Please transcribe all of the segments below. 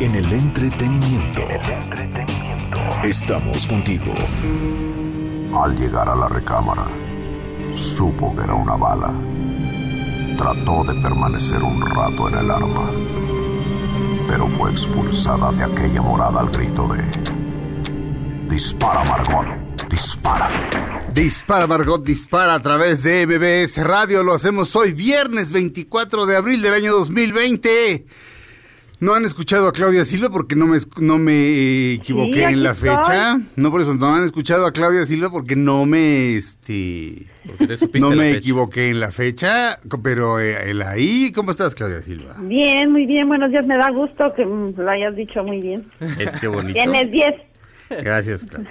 En el entretenimiento. Estamos contigo. Al llegar a la recámara, supo que era una bala. Trató de permanecer un rato en el arma, pero fue expulsada de aquella morada al grito de... Dispara, Margot, dispara. Dispara Margot, dispara a través de BBS Radio. Lo hacemos hoy, viernes 24 de abril del año 2020. No han escuchado a Claudia Silva porque no me, no me equivoqué Sí, en la estoy. fecha. No por eso, no han escuchado a Claudia Silva porque no me, este, no la me fecha. equivoqué en la fecha. Pero eh, el ahí, ¿cómo estás, Claudia Silva? Bien, muy bien, buenos días. Me da gusto que lo hayas dicho muy bien. Es que bonito. Tienes 10. Gracias, Claudia.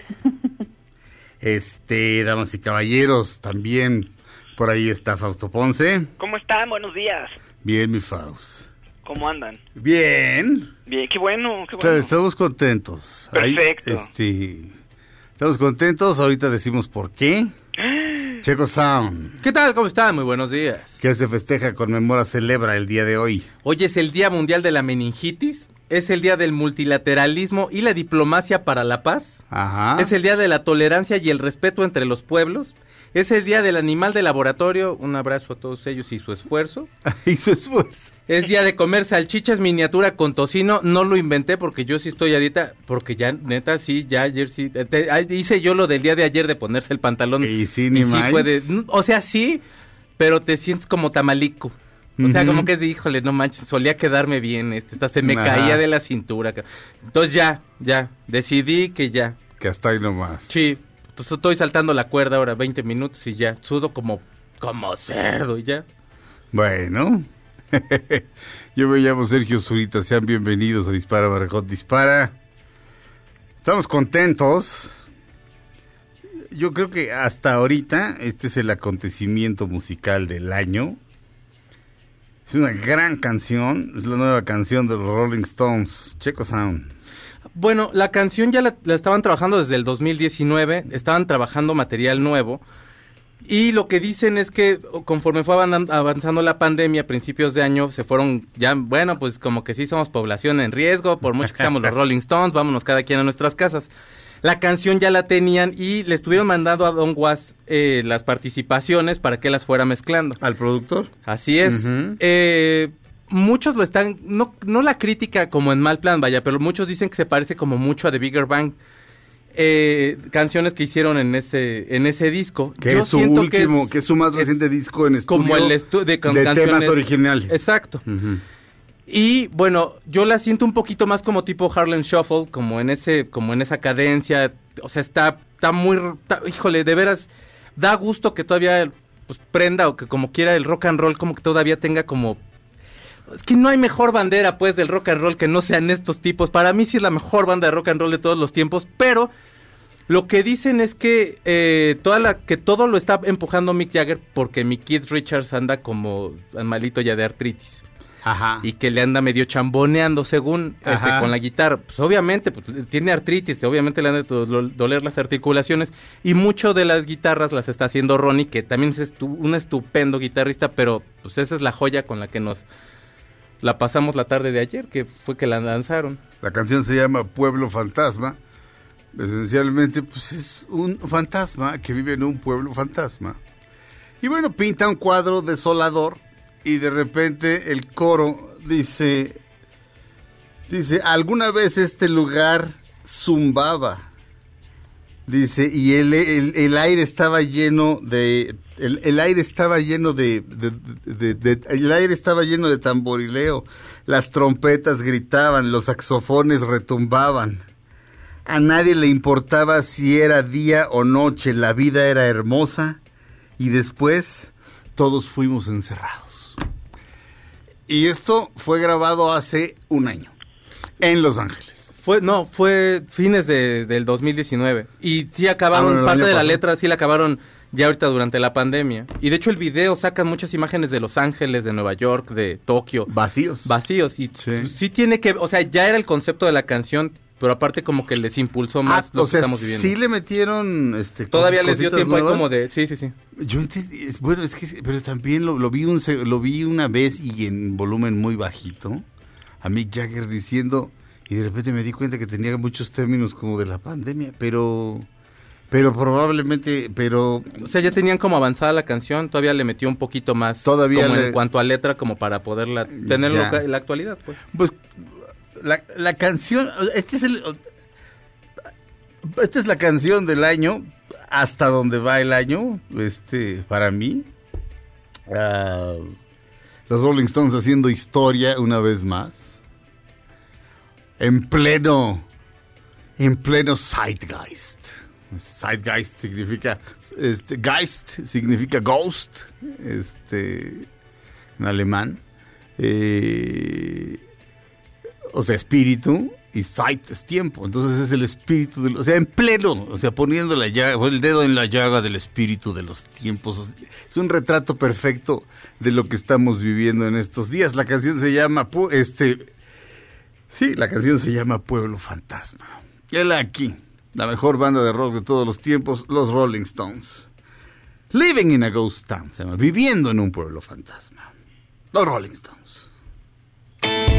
Este, damas y caballeros, también por ahí está Fausto Ponce. ¿Cómo están? Buenos días. Bien, mi Faust. ¿Cómo andan? Bien. Bien, qué bueno, qué. Estamos contentos. Ahí, Perfecto. este, estamos contentos. Ahorita decimos por qué. Checo Sound, ¿Qué tal? ¿Cómo están? Muy buenos días. que se festeja, conmemora, celebra el día de hoy. Hoy es el Día Mundial de la Meningitis, es el Día del Multilateralismo y la Diplomacia para la Paz, Ajá. es el Día de la Tolerancia y el Respeto entre los Pueblos, es el Día del Animal de Laboratorio, un abrazo a todos ellos y su esfuerzo, y su esfuerzo. Es Día de comer salchichas miniatura con tocino, no lo inventé porque yo sí estoy a dieta, porque ya, neta, sí, ya ayer sí, eh, te- hice yo lo del día de ayer de ponerse el pantalón. Y sí, ni más. fue de, mm, o sea, sí, pero te sientes como tamalico. O sea, como que, híjole, no manches, solía quedarme bien, este, hasta se me caía de la cintura. Entonces ya, ya, decidí que ya, Que hasta ahí nomás. sí, entonces estoy saltando la cuerda ahora 20 minutos y ya, sudo como, como cerdo y ya. Bueno. Yo me llamo Sergio Zurita. Sean bienvenidos a Dispara Margot Dispara. Estamos contentos. Yo creo que hasta ahorita este es el acontecimiento musical del año. Es una gran canción. Es la nueva canción de los Rolling Stones. Checo Sound. Bueno, la canción ya la, la estaban trabajando desde el 2019, estaban trabajando material nuevo. Y lo que dicen es que conforme fue avan- avanzando la pandemia a principios de año, se fueron ya, bueno, pues como que sí somos población en riesgo, por mucho que seamos los Rolling Stones, vámonos cada quien a nuestras casas. La canción ya la tenían y le estuvieron mandando a Don Was eh, las participaciones para que las fuera mezclando. ¿Al productor? Así es. Eh, muchos lo están, no, no la crítica como en mal plan, vaya, pero muchos dicen que se parece como mucho a The Bigger Bang. Eh, canciones que hicieron en ese en ese disco. Que Yo es su siento último, que es, su más es reciente disco en estudio. como el estu- de, con temas originales. Exacto. Y bueno, yo la siento un poquito más como tipo Harlem Shuffle, como en ese, como en esa cadencia. O sea, está, está muy, está- híjole, de veras, da gusto que todavía pues, prenda o que como quiera el rock and roll, como que todavía tenga como es que no hay mejor bandera, pues, del rock and roll que no sean estos tipos. Para mí sí es la mejor banda de rock and roll de todos los tiempos, pero lo que dicen es que eh, toda la que todo lo está empujando Mick Jagger porque mi Keith Richards anda como malito ya de artritis Ajá. y que le anda medio chamboneando según este, con la guitarra. Pues obviamente pues, tiene artritis, obviamente le han de do- doler las articulaciones y mucho de las guitarras las está haciendo Ronnie, que también es estu- un estupendo guitarrista, pero pues esa es la joya con la que nos la pasamos la tarde de ayer, que fue que la lanzaron. La canción se llama Pueblo Fantasma. Esencialmente, pues es un fantasma que vive en un pueblo fantasma. Y bueno, pinta un cuadro desolador y de repente el coro dice, dice, alguna vez este lugar zumbaba. Dice, y el, el, aire estaba lleno de, el, el aire estaba lleno de- el aire estaba lleno de tamborileo, las trompetas gritaban, los saxofones retumbaban. A nadie le importaba si era día o noche, la vida era hermosa y después todos fuimos encerrados. Y esto fue grabado hace un año en Los Ángeles. Fue, no, fue fines de, del 2019. Y sí acabaron, Ah, bueno, parte de la pasado. letra sí la acabaron ya ahorita durante la pandemia. Y de hecho el video sacan muchas imágenes de Los Ángeles, de Nueva York, de Tokio. Vacíos. Vacíos. Y Sí. sí tiene que, o sea, ya era el concepto de la canción, pero aparte como que les impulsó más Ah, lo o que sea, estamos viviendo. sí le metieron este Todavía les dio tiempo ahí como de, sí, sí, sí. Yo entendí, bueno, es que, pero también lo, lo vi un, lo vi una vez y en volumen muy bajito, a Mick Jagger diciendo, y de repente me di cuenta que tenía muchos términos como de la pandemia, pero, pero probablemente, pero, O sea, ya tenían como avanzada la canción, todavía le metió un poquito más Todavía como le- en cuanto a letra como para poderla tener lo- la actualidad, pues. pues, la, canción, este es el, esta es la canción del año, hasta donde va el año, este, para mí. Ah, los Rolling Stones haciendo historia una vez más. En pleno, en pleno Zeitgeist. Zeitgeist significa, este, Geist significa ghost, este, en alemán. Eh, o sea, espíritu y sight es tiempo. Entonces es el espíritu, del, o sea, en pleno, o sea, poniendo el dedo en la llaga del espíritu de los tiempos. Es un retrato perfecto de lo que estamos viviendo en estos días. La canción se llama, este, sí, la canción se llama Pueblo Fantasma. Y él aquí, la mejor banda de rock de todos los tiempos, los Rolling Stones. Living in a Ghost Town, se llama, viviendo en un pueblo fantasma. Los Rolling Stones.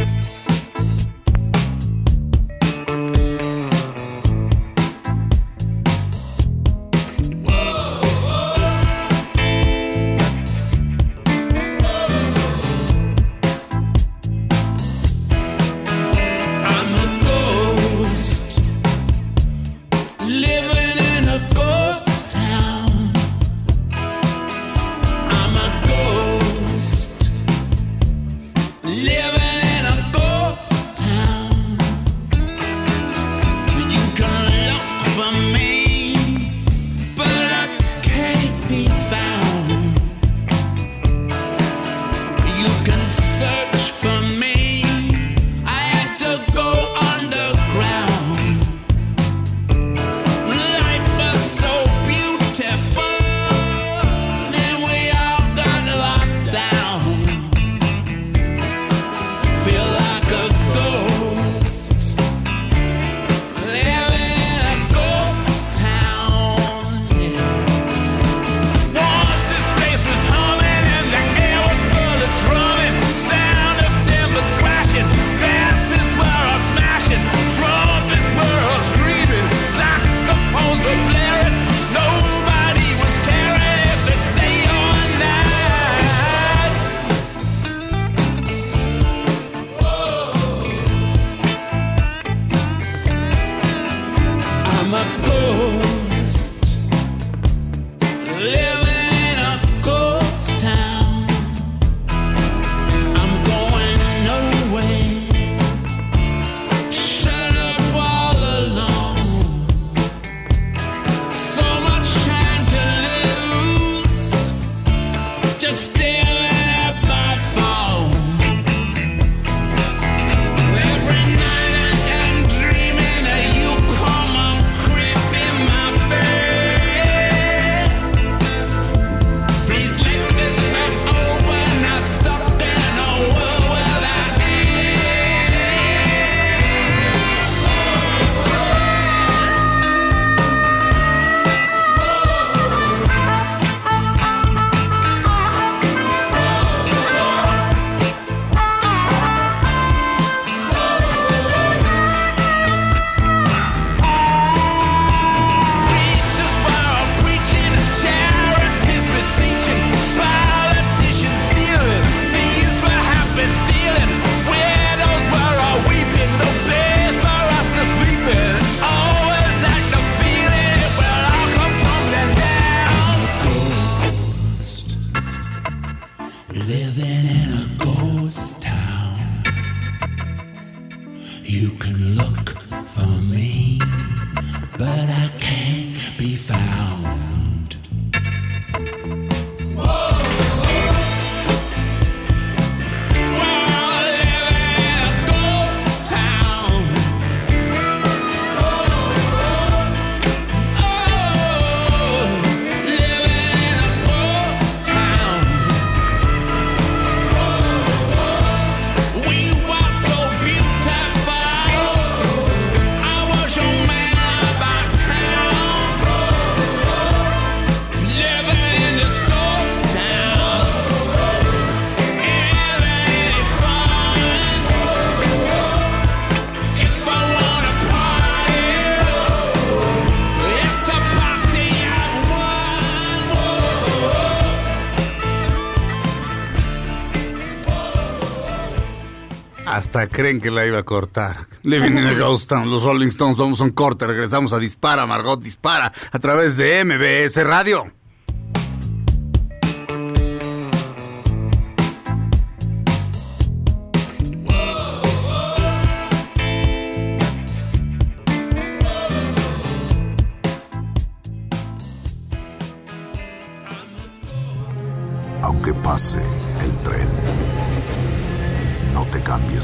Hasta creen que la iba a cortar. Living in a Ghost Town, los Rolling Stones vamos a un corte, regresamos a Dispara, Margot Dispara, a través de MBS Radio. Aunque pase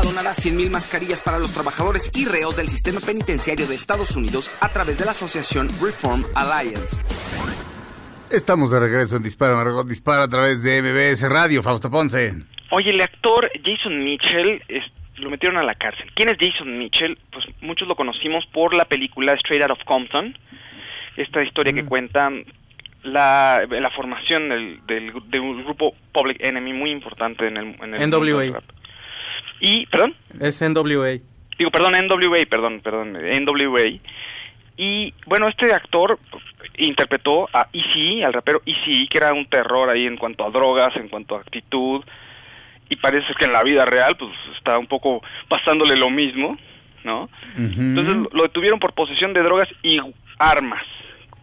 Madonna donará 100.000 mascarillas para los trabajadores y reos del sistema penitenciario de Estados Unidos a través de la asociación Reform Alliance. Estamos de regreso en Dispara, Margot Dispara, a través de MBS Radio. Fausto Ponce. Oye, el actor Jason Mitchell es- lo metieron a la cárcel. ¿Quién es Jason Mitchell? Pues muchos lo conocimos por la película Straight Out of Compton. Esta historia que cuenta la, la formación del, del- de un grupo Public Enemy muy importante en el, en el NWA. Y, perdón, Es NWA. digo, perdón, NWA, perdón, perdón, NWA. Y bueno, este actor interpretó a Easy, al rapero Easy, que era un terror ahí en cuanto a drogas, en cuanto a actitud. Y parece que en la vida real, pues está un poco pasándole lo mismo, ¿no? Entonces lo- lo detuvieron por posesión de drogas y armas.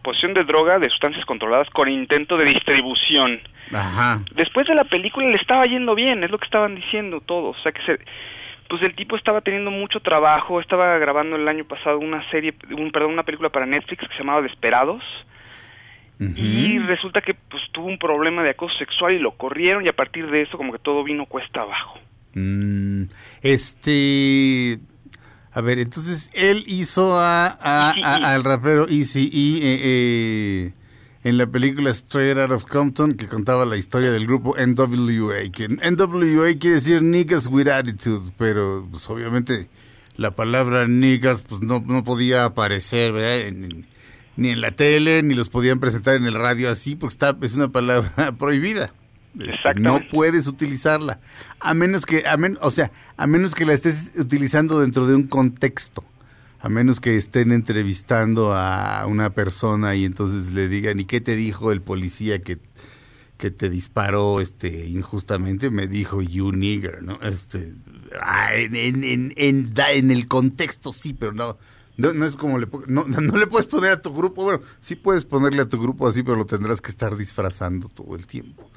Posesión de droga de sustancias controladas con intento de distribución. Ajá. Después de la película le estaba yendo bien, es lo que estaban diciendo todos. O sea que se, pues el tipo estaba teniendo mucho trabajo, estaba grabando el año pasado una serie, un, perdón, una película para Netflix que se llamaba Desperados. Y resulta que pues tuvo un problema de acoso sexual y lo corrieron y a partir de eso como que todo vino cuesta abajo. Mm, este. A ver, entonces él hizo a, a- Eazy-E. a- al rapero Easy E en la película Straight Out of Compton que contaba la historia del grupo NWA. Que NWA quiere decir Niggas with Attitude, pero pues, obviamente la palabra niggas pues no, no podía aparecer ¿verdad? En- ni en la tele, ni los podían presentar en el radio así, porque está, es una palabra prohibida. Este. No puedes utilizarla, a menos que, a men- o sea, a menos que la estés utilizando dentro de un contexto, a menos que estén entrevistando a una persona y entonces le digan, ¿y qué te dijo el policía que, que te disparó este injustamente? Me dijo, you nigger, ¿no? Este, ah, en, en, en, en, el contexto sí, pero no. No, no es como le no, no le puedes poner a tu grupo, bueno, sí puedes ponerle a tu grupo así, pero lo tendrás que estar disfrazando todo el tiempo.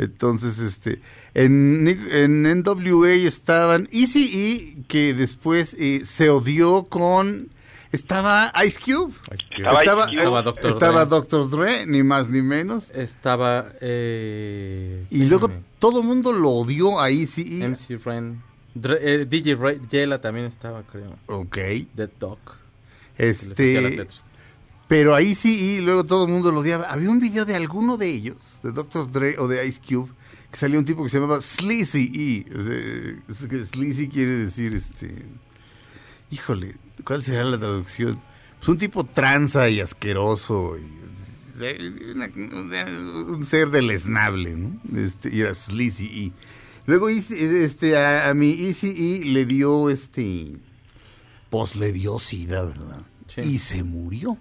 Entonces, este, en, en NWA estaban Easy E, que después eh, se odió con, estaba Ice Cube, Estaba estaba, Ice Cube. Estaba estaba Dre. Dr. Dre, ni más ni menos, Estaba. Eh, y luego todo el mundo lo odió a Easy E. MC Ren. Dre- eh, DJ Ray- Yela también estaba, creo. Ok, Dead Dog. este. Pero ahí sí, y luego todo el mundo lo odiaba. Había un video de alguno de ellos, de Dr. Dre o de Ice Cube, que salió un tipo que se llamaba Sleazy E. O sea, Sleazy quiere decir, este... Híjole, ¿cuál será la traducción? Pues un tipo tranza y asqueroso y... un ser deleznable, ¿no? Este, y era Sleazy E. Luego este, a, a mi Easy E le dio este... Pues le dio sida, ¿verdad? Sí. Y se murió.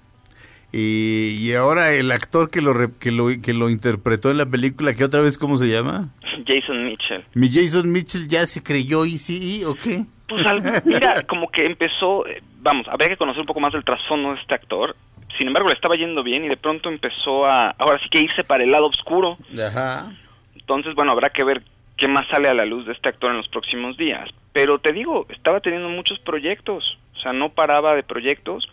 Y ahora el actor que lo, que lo que lo interpretó en la película, que otra vez cómo se llama? Jason Mitchell. Mi Jason Mitchell ya se creyó Easy E, ¿o qué? Pues al- mira, como que empezó, eh, vamos, habría que conocer un poco más del trasfondo de este actor. Sin embargo, le estaba yendo bien y de pronto empezó a, ahora sí que irse para el lado oscuro. Ajá. Entonces, bueno, habrá que ver qué más sale a la luz de este actor en los próximos días. Pero te digo, estaba teniendo muchos proyectos, o sea, no paraba de proyectos.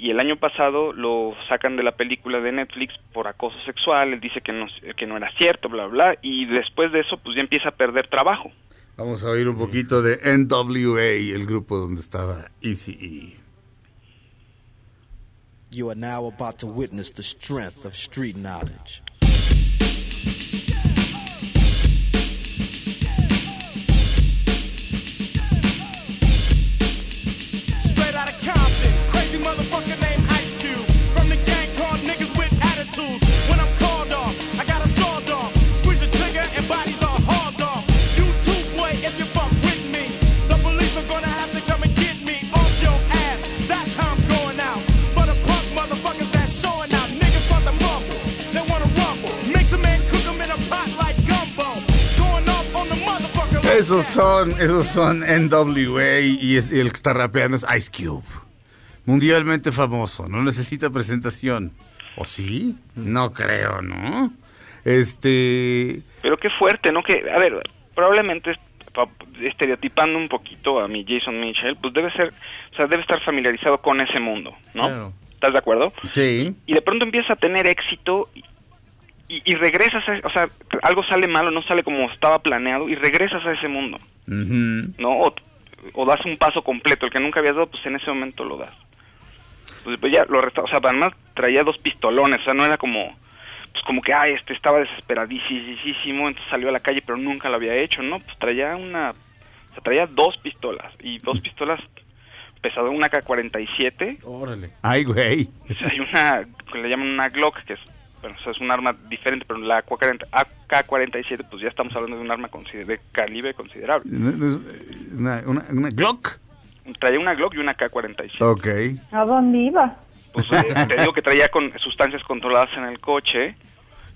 Y el año pasado lo sacan de la película de Netflix por acoso sexual, él dice que no, que no era cierto, bla, bla, y después de eso, pues ya empieza a perder trabajo. Vamos a oír un poquito de NWA, el grupo donde estaba Easy E. You are now about to witness the strength of street knowledge. Esos son, esos son NWA y, es- y el que está rapeando es Ice Cube. Mundialmente famoso, no necesita presentación. ¿O sí? No creo, ¿no? Este... Pero qué fuerte, ¿no? Que, a ver, probablemente pa- estereotipando un poquito a mi Jason Mitchell, pues debe ser, o sea, debe estar familiarizado con ese mundo, ¿no? Claro. ¿Estás de acuerdo? Sí. Y de pronto empieza a tener éxito y, regresas, a, o sea, algo sale mal o no sale como estaba planeado y regresas a ese mundo. ¿no? O, o das un paso completo, el que nunca habías dado, pues en ese momento lo das. Pues, pues ya lo resta, o sea, además traía dos pistolones, o sea, no era como, pues como que, ay, este estaba desesperadísimo, entonces salió a la calle, pero nunca lo había hecho, ¿no? Pues traía una, o sea, traía dos pistolas, y dos pistolas pesado, una K-47, Órale. Ay, güey. o sea, hay una, que le llaman una Glock, que es, bueno, o sea, es un arma diferente, pero la AK-40 AK-47, pues ya estamos hablando de un arma consider- de calibre considerable. No- no es- Una, una, una Glock. Traía una Glock y una AK-47. Ok. ¿A dónde iba? Pues eh, te digo que traía con sustancias controladas en el coche,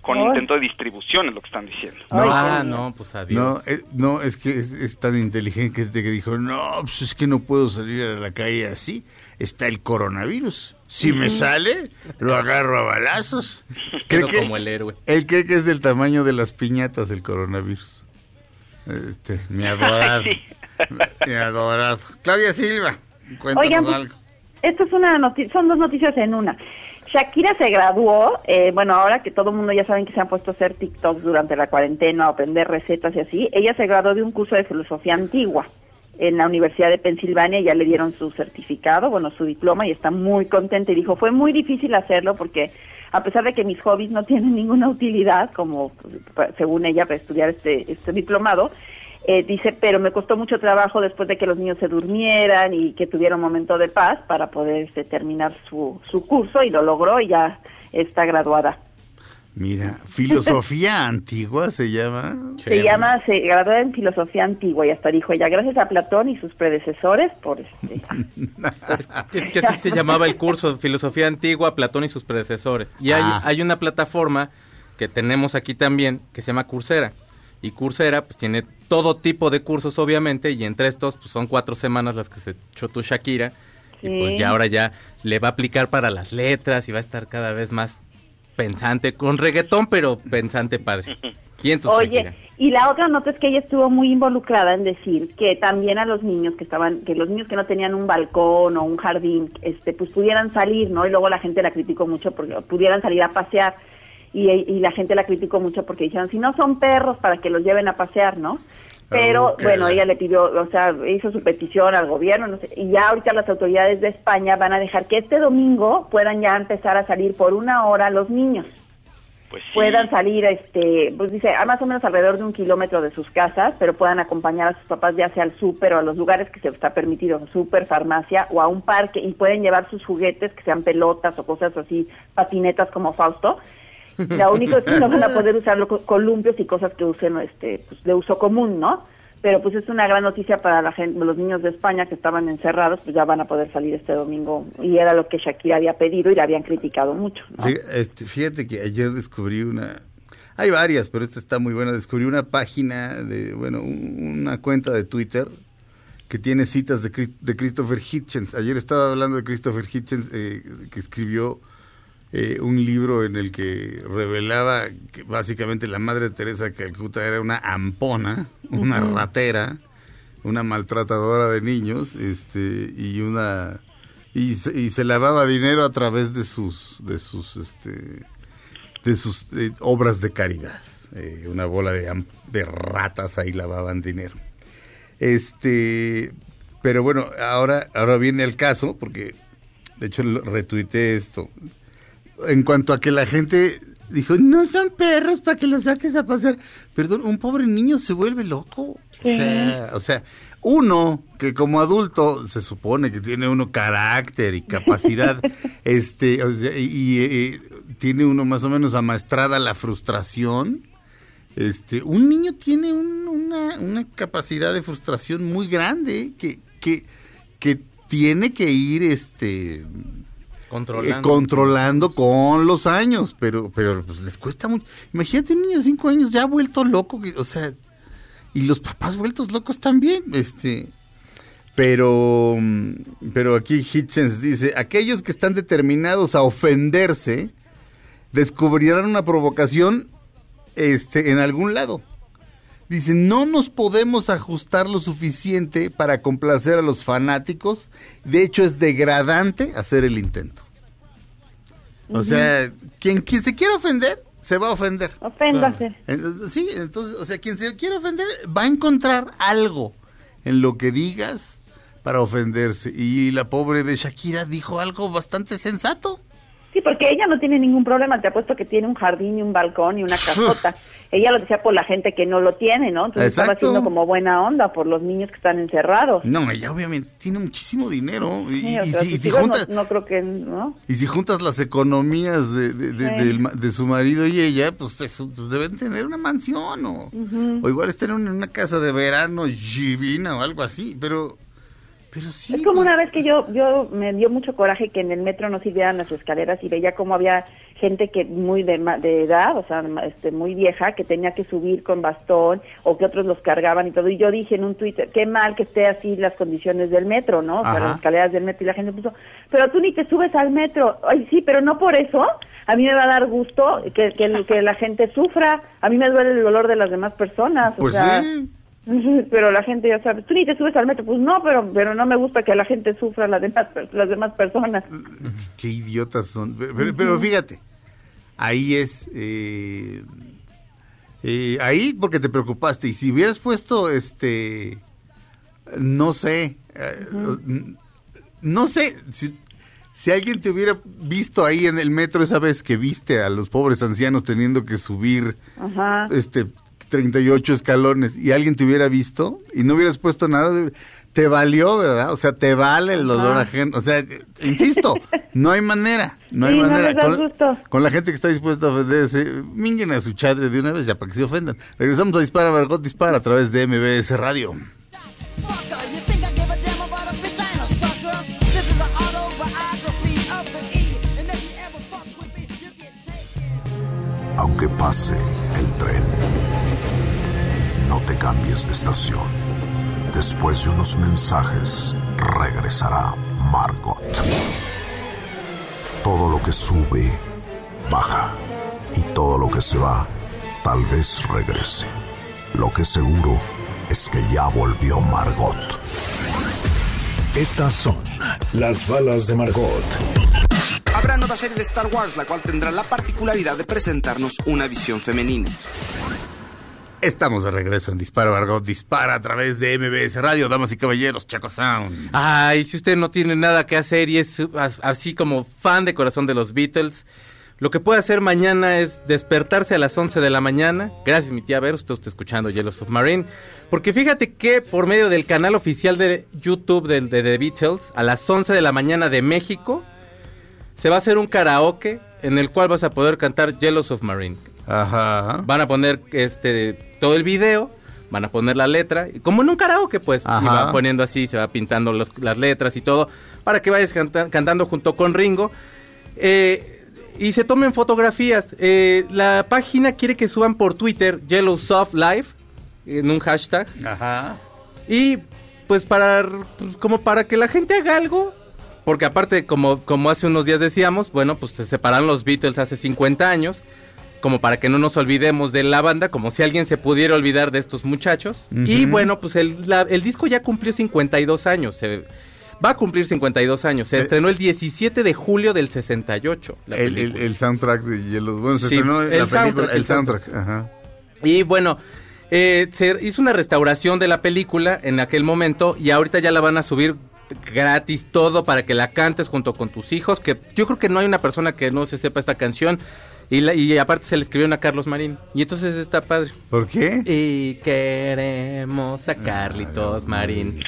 con Ay. intento de distribución, es lo que están diciendo. Ay, ah, qué no, pues adiós. No, eh, no, es que es, es tan inteligente que dijo, no, pues es que no puedo salir a la calle así. Está el coronavirus. Si me sale, lo agarro a balazos. Cree que- como el héroe. Él cree que es del tamaño de las piñatas del coronavirus. Este, mi adorado. Sí. mi adorado. Claudia Silva, cuéntanos Oigan, pues, algo. Esto es una noti- son dos noticias en una. Shakira se graduó, eh, bueno, ahora que todo el mundo ya saben que se han puesto a hacer TikToks durante la cuarentena o aprender recetas y así, ella se graduó de un curso de filosofía antigua en la Universidad de Pensilvania, ya le dieron su certificado, bueno, su diploma y está muy contenta y dijo, fue muy difícil hacerlo porque a pesar de que mis hobbies no tienen ninguna utilidad, como pues, según ella, para estudiar este, este diplomado, eh, dice, pero me costó mucho trabajo después de que los niños se durmieran y que tuviera un momento de paz para poder este, terminar su, su curso y lo logró y ya está graduada. Mira, filosofía antigua se llama. Se Chévere. llama, se graduó en filosofía antigua y hasta dijo ella, gracias a Platón y sus predecesores por este. Es que así se llamaba el curso, Filosofía Antigua, Platón y sus predecesores. Y hay, Ah. hay una plataforma que tenemos aquí también que se llama Coursera. Y Coursera pues tiene todo tipo de cursos obviamente y entre estos pues son cuatro semanas las que se echó tu Shakira. Y Sí. pues ya ahora ya le va a aplicar para las letras y va a estar cada vez más pensante, con reggaetón pero pensante padre. Y entonces Oye, y la otra nota es que ella estuvo muy involucrada en decir que también a los niños que estaban, que los niños que no tenían un balcón o un jardín, este, pues pudieran salir, ¿no? Y luego la gente la criticó mucho porque pudieran salir a pasear y, y la gente la criticó mucho porque dijeron, si no son perros, para que los lleven a pasear, ¿no? Pero bueno, ella le pidió, o sea, hizo su petición al gobierno, no sé, y ya ahorita las autoridades de España van a dejar que este domingo puedan ya empezar a salir por una hora los niños Pues sí. puedan salir, este, pues dice, a más o menos alrededor de un kilómetro de sus casas, pero puedan acompañar a sus papás ya sea al súper o a los lugares que se está permitido, súper, farmacia o a un parque y pueden llevar sus juguetes, que sean pelotas o cosas así, patinetas como Fausto. Lo único es que no van a poder usar lo- columpios y cosas que usen este, pues, de uso común, ¿no? Pero pues es una gran noticia para la gente, los niños de España que estaban encerrados, pues ya van a poder salir este domingo y era lo que Shakira había pedido y le habían criticado mucho. ¿no? Este, Fíjate que ayer descubrí una... Hay varias, pero esta está muy buena. Descubrí una página de, bueno, un- una cuenta de Twitter que tiene citas de, de Christopher Hitchens. Ayer estaba hablando de Christopher Hitchens, eh, que escribió eh, un libro en el que revelaba que básicamente la Madre Teresa de Calcuta era una ampona, una ratera, una maltratadora de niños, este, y una y se, y se lavaba dinero a través de sus de sus este de sus eh, obras de caridad. Eh, una bola de, de ratas ahí lavaban dinero. Este, pero bueno, ahora ahora viene el caso porque de hecho retuiteé esto. En cuanto a que la gente dijo, "No son perros para que los saques a pasear." Perdón, un pobre niño se vuelve loco. O sea, o sea, uno que como adulto se supone que tiene uno carácter y capacidad, este, o sea, y, y, eh, tiene uno más o menos amaestrada la frustración. Este, un niño tiene un- una, una capacidad de frustración muy grande que, que, que tiene que ir, este, eh, Controlando. controlando con los años, pero, pero pues les cuesta mucho. Imagínate un niño de cinco años ya vuelto loco, o sea, y los papás vueltos locos también, este. Pero, pero aquí Hitchens dice, aquellos que están determinados a ofenderse descubrirán una provocación este, en algún lado. Dice, no nos podemos ajustar lo suficiente para complacer a los fanáticos. De hecho, es degradante hacer el intento. O sea, quien, quien se quiera ofender, se va a ofender. Oféndase. Sí, entonces, o sea, quien se quiera ofender va a encontrar algo en lo que digas para ofenderse. Y la pobre de Shakira dijo algo bastante sensato. Sí, porque ella no tiene ningún problema, te apuesto que tiene un jardín y un balcón y una casota. ella lo decía por la gente que no lo tiene, ¿no? Entonces estaba haciendo como buena onda por los niños que están encerrados. No, ella obviamente tiene muchísimo dinero. Y, Sí, si, y juntas, no, no creo que, ¿no? y si juntas las economías de, de- de- Sí. del ma- de su marido y ella, pues, eso, pues deben tener una mansión o, o igual están en una casa de verano divina o algo así, pero, pero sí. Es como pues, una vez que yo, yo me dio mucho coraje que en el metro no sirvieran las escaleras y veía como había gente que muy de, de edad, o sea, este, muy vieja, que tenía que subir con bastón o que otros los cargaban y todo. Y yo dije en un Twitter, qué mal que esté así las condiciones del metro, ¿no? O sea, las escaleras del metro y la gente puso, pero tú ni te subes al metro. Ay, sí, pero no por eso. A mí me va a dar gusto que, que la gente sufra. A mí me duele el dolor de las demás personas. Pues o sea, sí. Pero la gente ya sabe, tú ni te subes al metro, pues no, pero pero no me gusta que la gente sufra las demás las demás personas. Qué idiotas son. Pero, pero- pero fíjate, ahí es. eh, eh, ahí porque te preocupaste. Y si hubieras puesto, este. No sé. eh, No sé. Si, si alguien te hubiera visto ahí en el metro esa vez que viste a los pobres ancianos teniendo que subir Ajá. este 38 escalones y alguien te hubiera visto y no hubieras puesto nada, te valió, ¿verdad? O sea, te vale el dolor Ajá. ajeno. O sea, insisto, no hay manera, no hay Sí, manera. con, gusto. con la gente que está dispuesta a ofenderse, minguen a su chadre de una vez ya para que se ofendan. Regresamos a Dispara, Margot Dispara a través de MBS Radio. Aunque pase cambies de estación. Después de unos mensajes, regresará Margot. Todo lo que sube, baja. Y todo lo que se va, tal vez regrese. Lo que seguro es que ya volvió Margot. Estas son las balas de Margot. Habrá nueva serie de Star Wars, la cual tendrá la particularidad de presentarnos una visión femenina. Estamos de regreso en Dispara, Margot Dispara a través de MBS Radio, damas y caballeros, Chaco Sound. Ay, si usted no tiene nada que hacer y es as- así como fan de corazón de los Beatles, lo que puede hacer mañana es despertarse a las 11 de la mañana. Gracias, mi tía Ver, usted está escuchando Yellow Submarine. Porque fíjate que por medio del canal oficial de YouTube del- de, The Beatles, a las 11 de la mañana de México, se va a hacer un karaoke en el cual vas a poder cantar Yellow Submarine. Ajá. Van a poner este todo el video, van a poner la letra, y como en un karaoke, pues, y va poniendo así, se va pintando los- las letras y todo, para que vayas canta- cantando junto con Ringo. Eh, y se tomen fotografías. Eh, la página quiere que suban por Twitter Yellow Soft Live, en un hashtag. Ajá. Y pues para pues, como para que la gente haga algo, porque aparte como como hace unos días decíamos, bueno, pues se separaron los Beatles hace 50 años, como para que no nos olvidemos de la banda, como si alguien se pudiera olvidar de estos muchachos. Y bueno, pues el, la- el disco ya cumplió 52 años, se- va a cumplir 52 años, se Eh. estrenó el 17 de julio del 68. la El, el, soundtrack de Yellow. Bueno, se Sí, estrenó el la película, el soundtrack. Ajá. Y bueno, eh, se hizo una restauración de la película en aquel momento y ahorita ya la van a subir gratis todo para que la cantes junto con tus hijos, que yo creo que no hay una persona que no se sepa esta canción y, la- y aparte se le escribieron a Carlos Marín y entonces está padre. ¿Por qué? Y queremos a Carlitos Marín.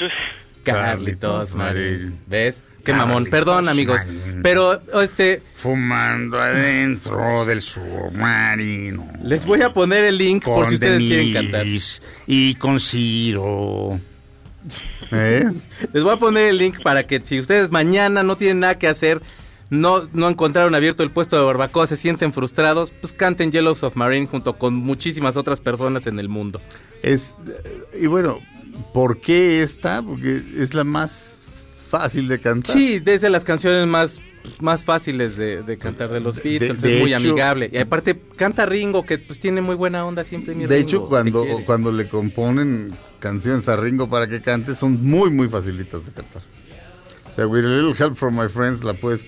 Carlitos Marín. ¿Ves? Qué mamón. Carlitos Perdón, amigos. Marín. Pero este Fumando adentro del submarino. les voy a poner el link por si ustedes quieren cantar. Y con Ciro. ¿Eh? Les voy a poner el link para que si ustedes mañana no tienen nada que hacer, no, no encontraron abierto el puesto de barbacoa, se sienten frustrados, pues canten Yellow Submarine junto con muchísimas otras personas en el mundo. Es, eh, y bueno, ¿por qué esta? Porque es la más fácil de cantar. Sí, desde las canciones más pues, más fáciles de, de cantar de los Beatles, de es muy hecho- amigable. Y aparte canta Ringo, que pues tiene muy buena onda siempre mi De Ringo, hecho, cuando, cuando le componen canciones a Ringo para que cante, son muy, muy facilitas de cantar. O sea, With a Little Help from My Friends la puedes...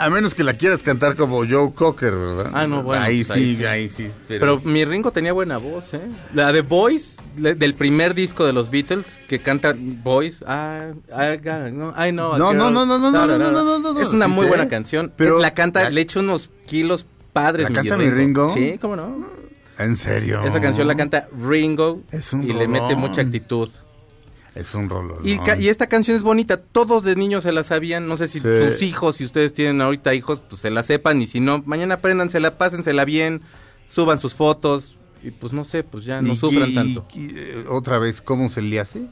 A menos que la quieras cantar como Joe Cocker, ¿verdad? Ah, no, bueno. Ahí, pues, sí, ahí sí, Pero mi Ringo tenía buena voz, ¿eh? La de Boys, del primer disco de los Beatles, que canta Boys. Ah, I no, I know No, no, no, no, no, no, no, no, no, no, Es una sí muy sé, buena canción. pero- la canta, la- le echa unos kilos padres. ¿La canta mi Ringo? Sí, cómo no. ¿En serio? Esa canción la canta Ringo Es un y le mete mucha actitud. Es un rollo. Y, ca- y esta canción es bonita, todos de niños se la sabían, no sé si Sí. sus hijos, si ustedes tienen ahorita hijos, pues se la sepan y si no, mañana apréndansela, pásensela bien, suban sus fotos y pues no sé, pues ya no Y- sufran y- tanto. eh, otra vez, ¿cómo se le hace?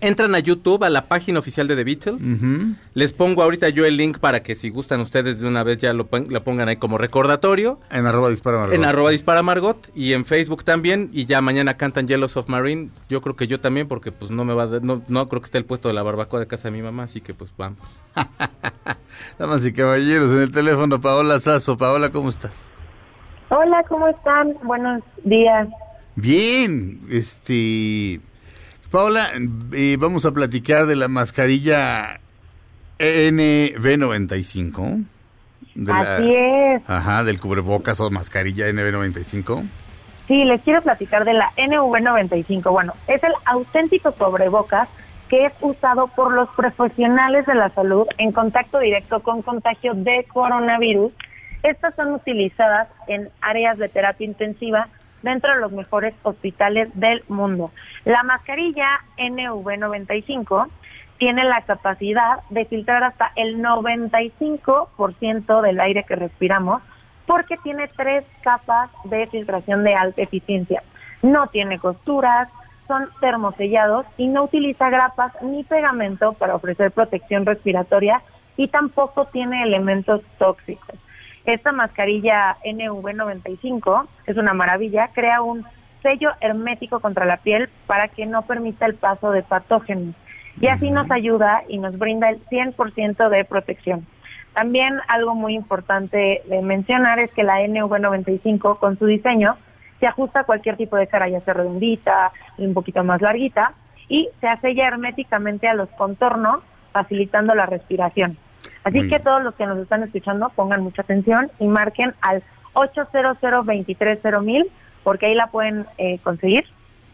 Entran a YouTube, a la página oficial de The Beatles, Ujú. les pongo ahorita yo el link para que si gustan ustedes de una vez ya lo, pon- la pongan ahí como recordatorio. En arroba dispara Margot. En arroba dispara Margot y en Facebook también y ya mañana cantan Yellow Marine. Yo creo que yo también porque pues no me va a dar- no, no creo que esté el puesto de la barbacoa de casa de mi mamá, así que pues vamos. Damas y caballeros, en el teléfono Paola Sazo. Paola, ¿cómo estás? Hola, ¿cómo están? Buenos días. Bien, este... Paola, eh, vamos a platicar de la mascarilla NB95. De la- Así es. Ajá, del cubrebocas o mascarilla NB95. Sí, les quiero platicar de la NV95. Bueno, es el auténtico cubrebocas que es usado por los profesionales de la salud en contacto directo con contagio de coronavirus. Estas son utilizadas en áreas de terapia intensiva dentro de los mejores hospitales del mundo. La mascarilla NV95 tiene la capacidad de filtrar hasta el 95% del aire que respiramos porque tiene tres capas de filtración de alta eficiencia. No tiene costuras, son termosellados y no utiliza grapas ni pegamento para ofrecer protección respiratoria y tampoco tiene elementos tóxicos. Esta mascarilla NV95 es una maravilla, crea un sello hermético contra la piel para que no permita el paso de patógenos y así nos ayuda y nos brinda el 100% de protección. También algo muy importante de mencionar es que la NV95 con su diseño se ajusta a cualquier tipo de cara, ya sea redondita, un poquito más larguita, y se sella herméticamente a los contornos, facilitando la respiración. Así Muy que bien. todos los que nos están escuchando pongan mucha atención y marquen al 800 230 porque ahí la pueden eh, conseguir.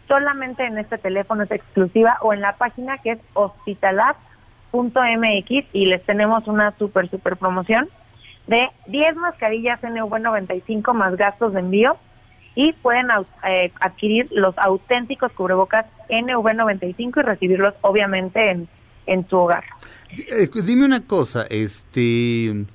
Solamente en este teléfono es exclusiva o en la página que es hospitalat.mx y les tenemos una super, super promoción de 10 mascarillas NV95 más gastos de envío y pueden eh, adquirir los auténticos cubrebocas NV95 y recibirlos obviamente en, en su hogar. Eh, dime una cosa, este...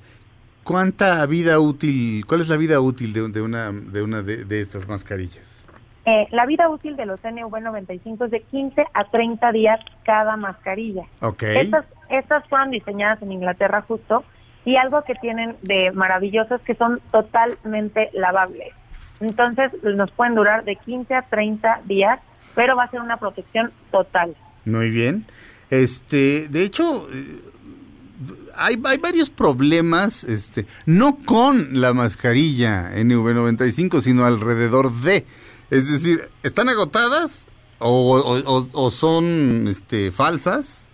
¿Cuánta vida útil, cuál es la vida útil de, de una, de, una de, de estas mascarillas? Eh, la vida útil de los NV95 es de 15 a 30 días cada mascarilla. Ok. Estas, estas fueron diseñadas en Inglaterra justo y algo que tienen de maravilloso es que son totalmente lavables. Entonces nos pueden durar de 15 a 30 días, pero va a ser una protección total. Muy bien. Este, de hecho, eh, hay, hay varios problemas, este, no con la mascarilla NV95, sino alrededor de. Es decir, ¿están agotadas o, o- son este, falsas?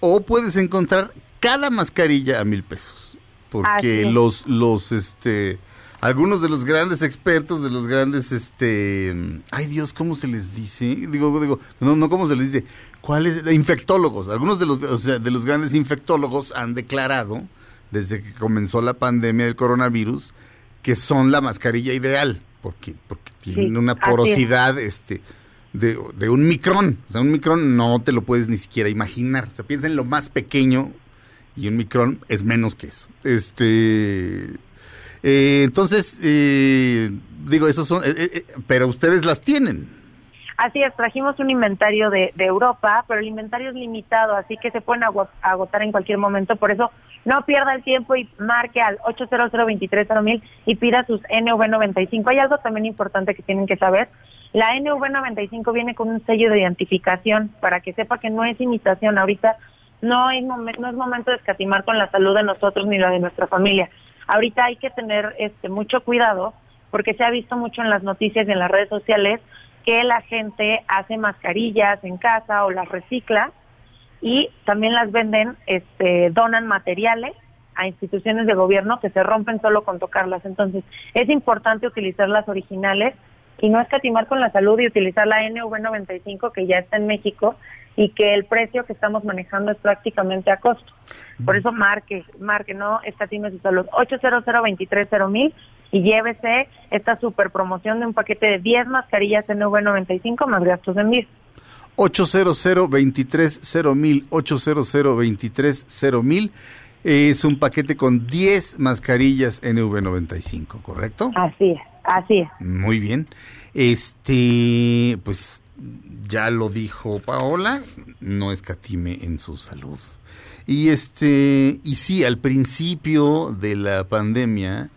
O puedes encontrar cada mascarilla a mil pesos. Porque los, los, este, algunos de los grandes expertos, de los grandes, este, ay Dios, ¿cómo se les dice? Digo, digo, no, no, ¿cómo se les dice? ¿Cuáles? Infectólogos. Algunos de los, o sea, de los grandes infectólogos han declarado, desde que comenzó la pandemia del coronavirus, que son la mascarilla ideal, porque, porque tienen Sí, una es. porosidad, este, de, de un micrón. O sea, un micrón no te lo puedes ni siquiera imaginar. O sea, piensa en lo más pequeño y un micrón es menos que eso. Este, eh, entonces, eh, digo, esos son, eh, eh, pero ustedes las tienen. Así es, trajimos un inventario de, Europa, pero el inventario es limitado, así que se pueden agotar en cualquier momento. Por eso, no pierda el tiempo y marque al 800 mil y pida sus NV95. Hay algo también importante que tienen que saber. La NV95 viene con un sello de identificación para que sepa que no es imitación. Ahorita no, hay momen- no es momento de escatimar con la salud de nosotros ni la de nuestra familia. Ahorita hay que tener este, mucho cuidado porque se ha visto mucho en las noticias y en las redes sociales que la gente hace mascarillas en casa o las recicla y también las venden, este, donan materiales a instituciones de gobierno que se rompen solo con tocarlas. Entonces, es importante utilizar las originales y no escatimar con la salud y utilizar la NV95 que ya está en México y que el precio que estamos manejando es prácticamente a costo. Por eso marque, marque, no escatime su salud. 800 mil y llévese esta super promoción de un paquete de 10 mascarillas NV95 más gastos de envío. 800 mil 800 mil es un paquete con 10 mascarillas NV95, ¿correcto? Así es, así es. Muy bien. Este, pues ya lo dijo Paola, no escatime en su salud. Y este, y sí, al principio de la pandemia,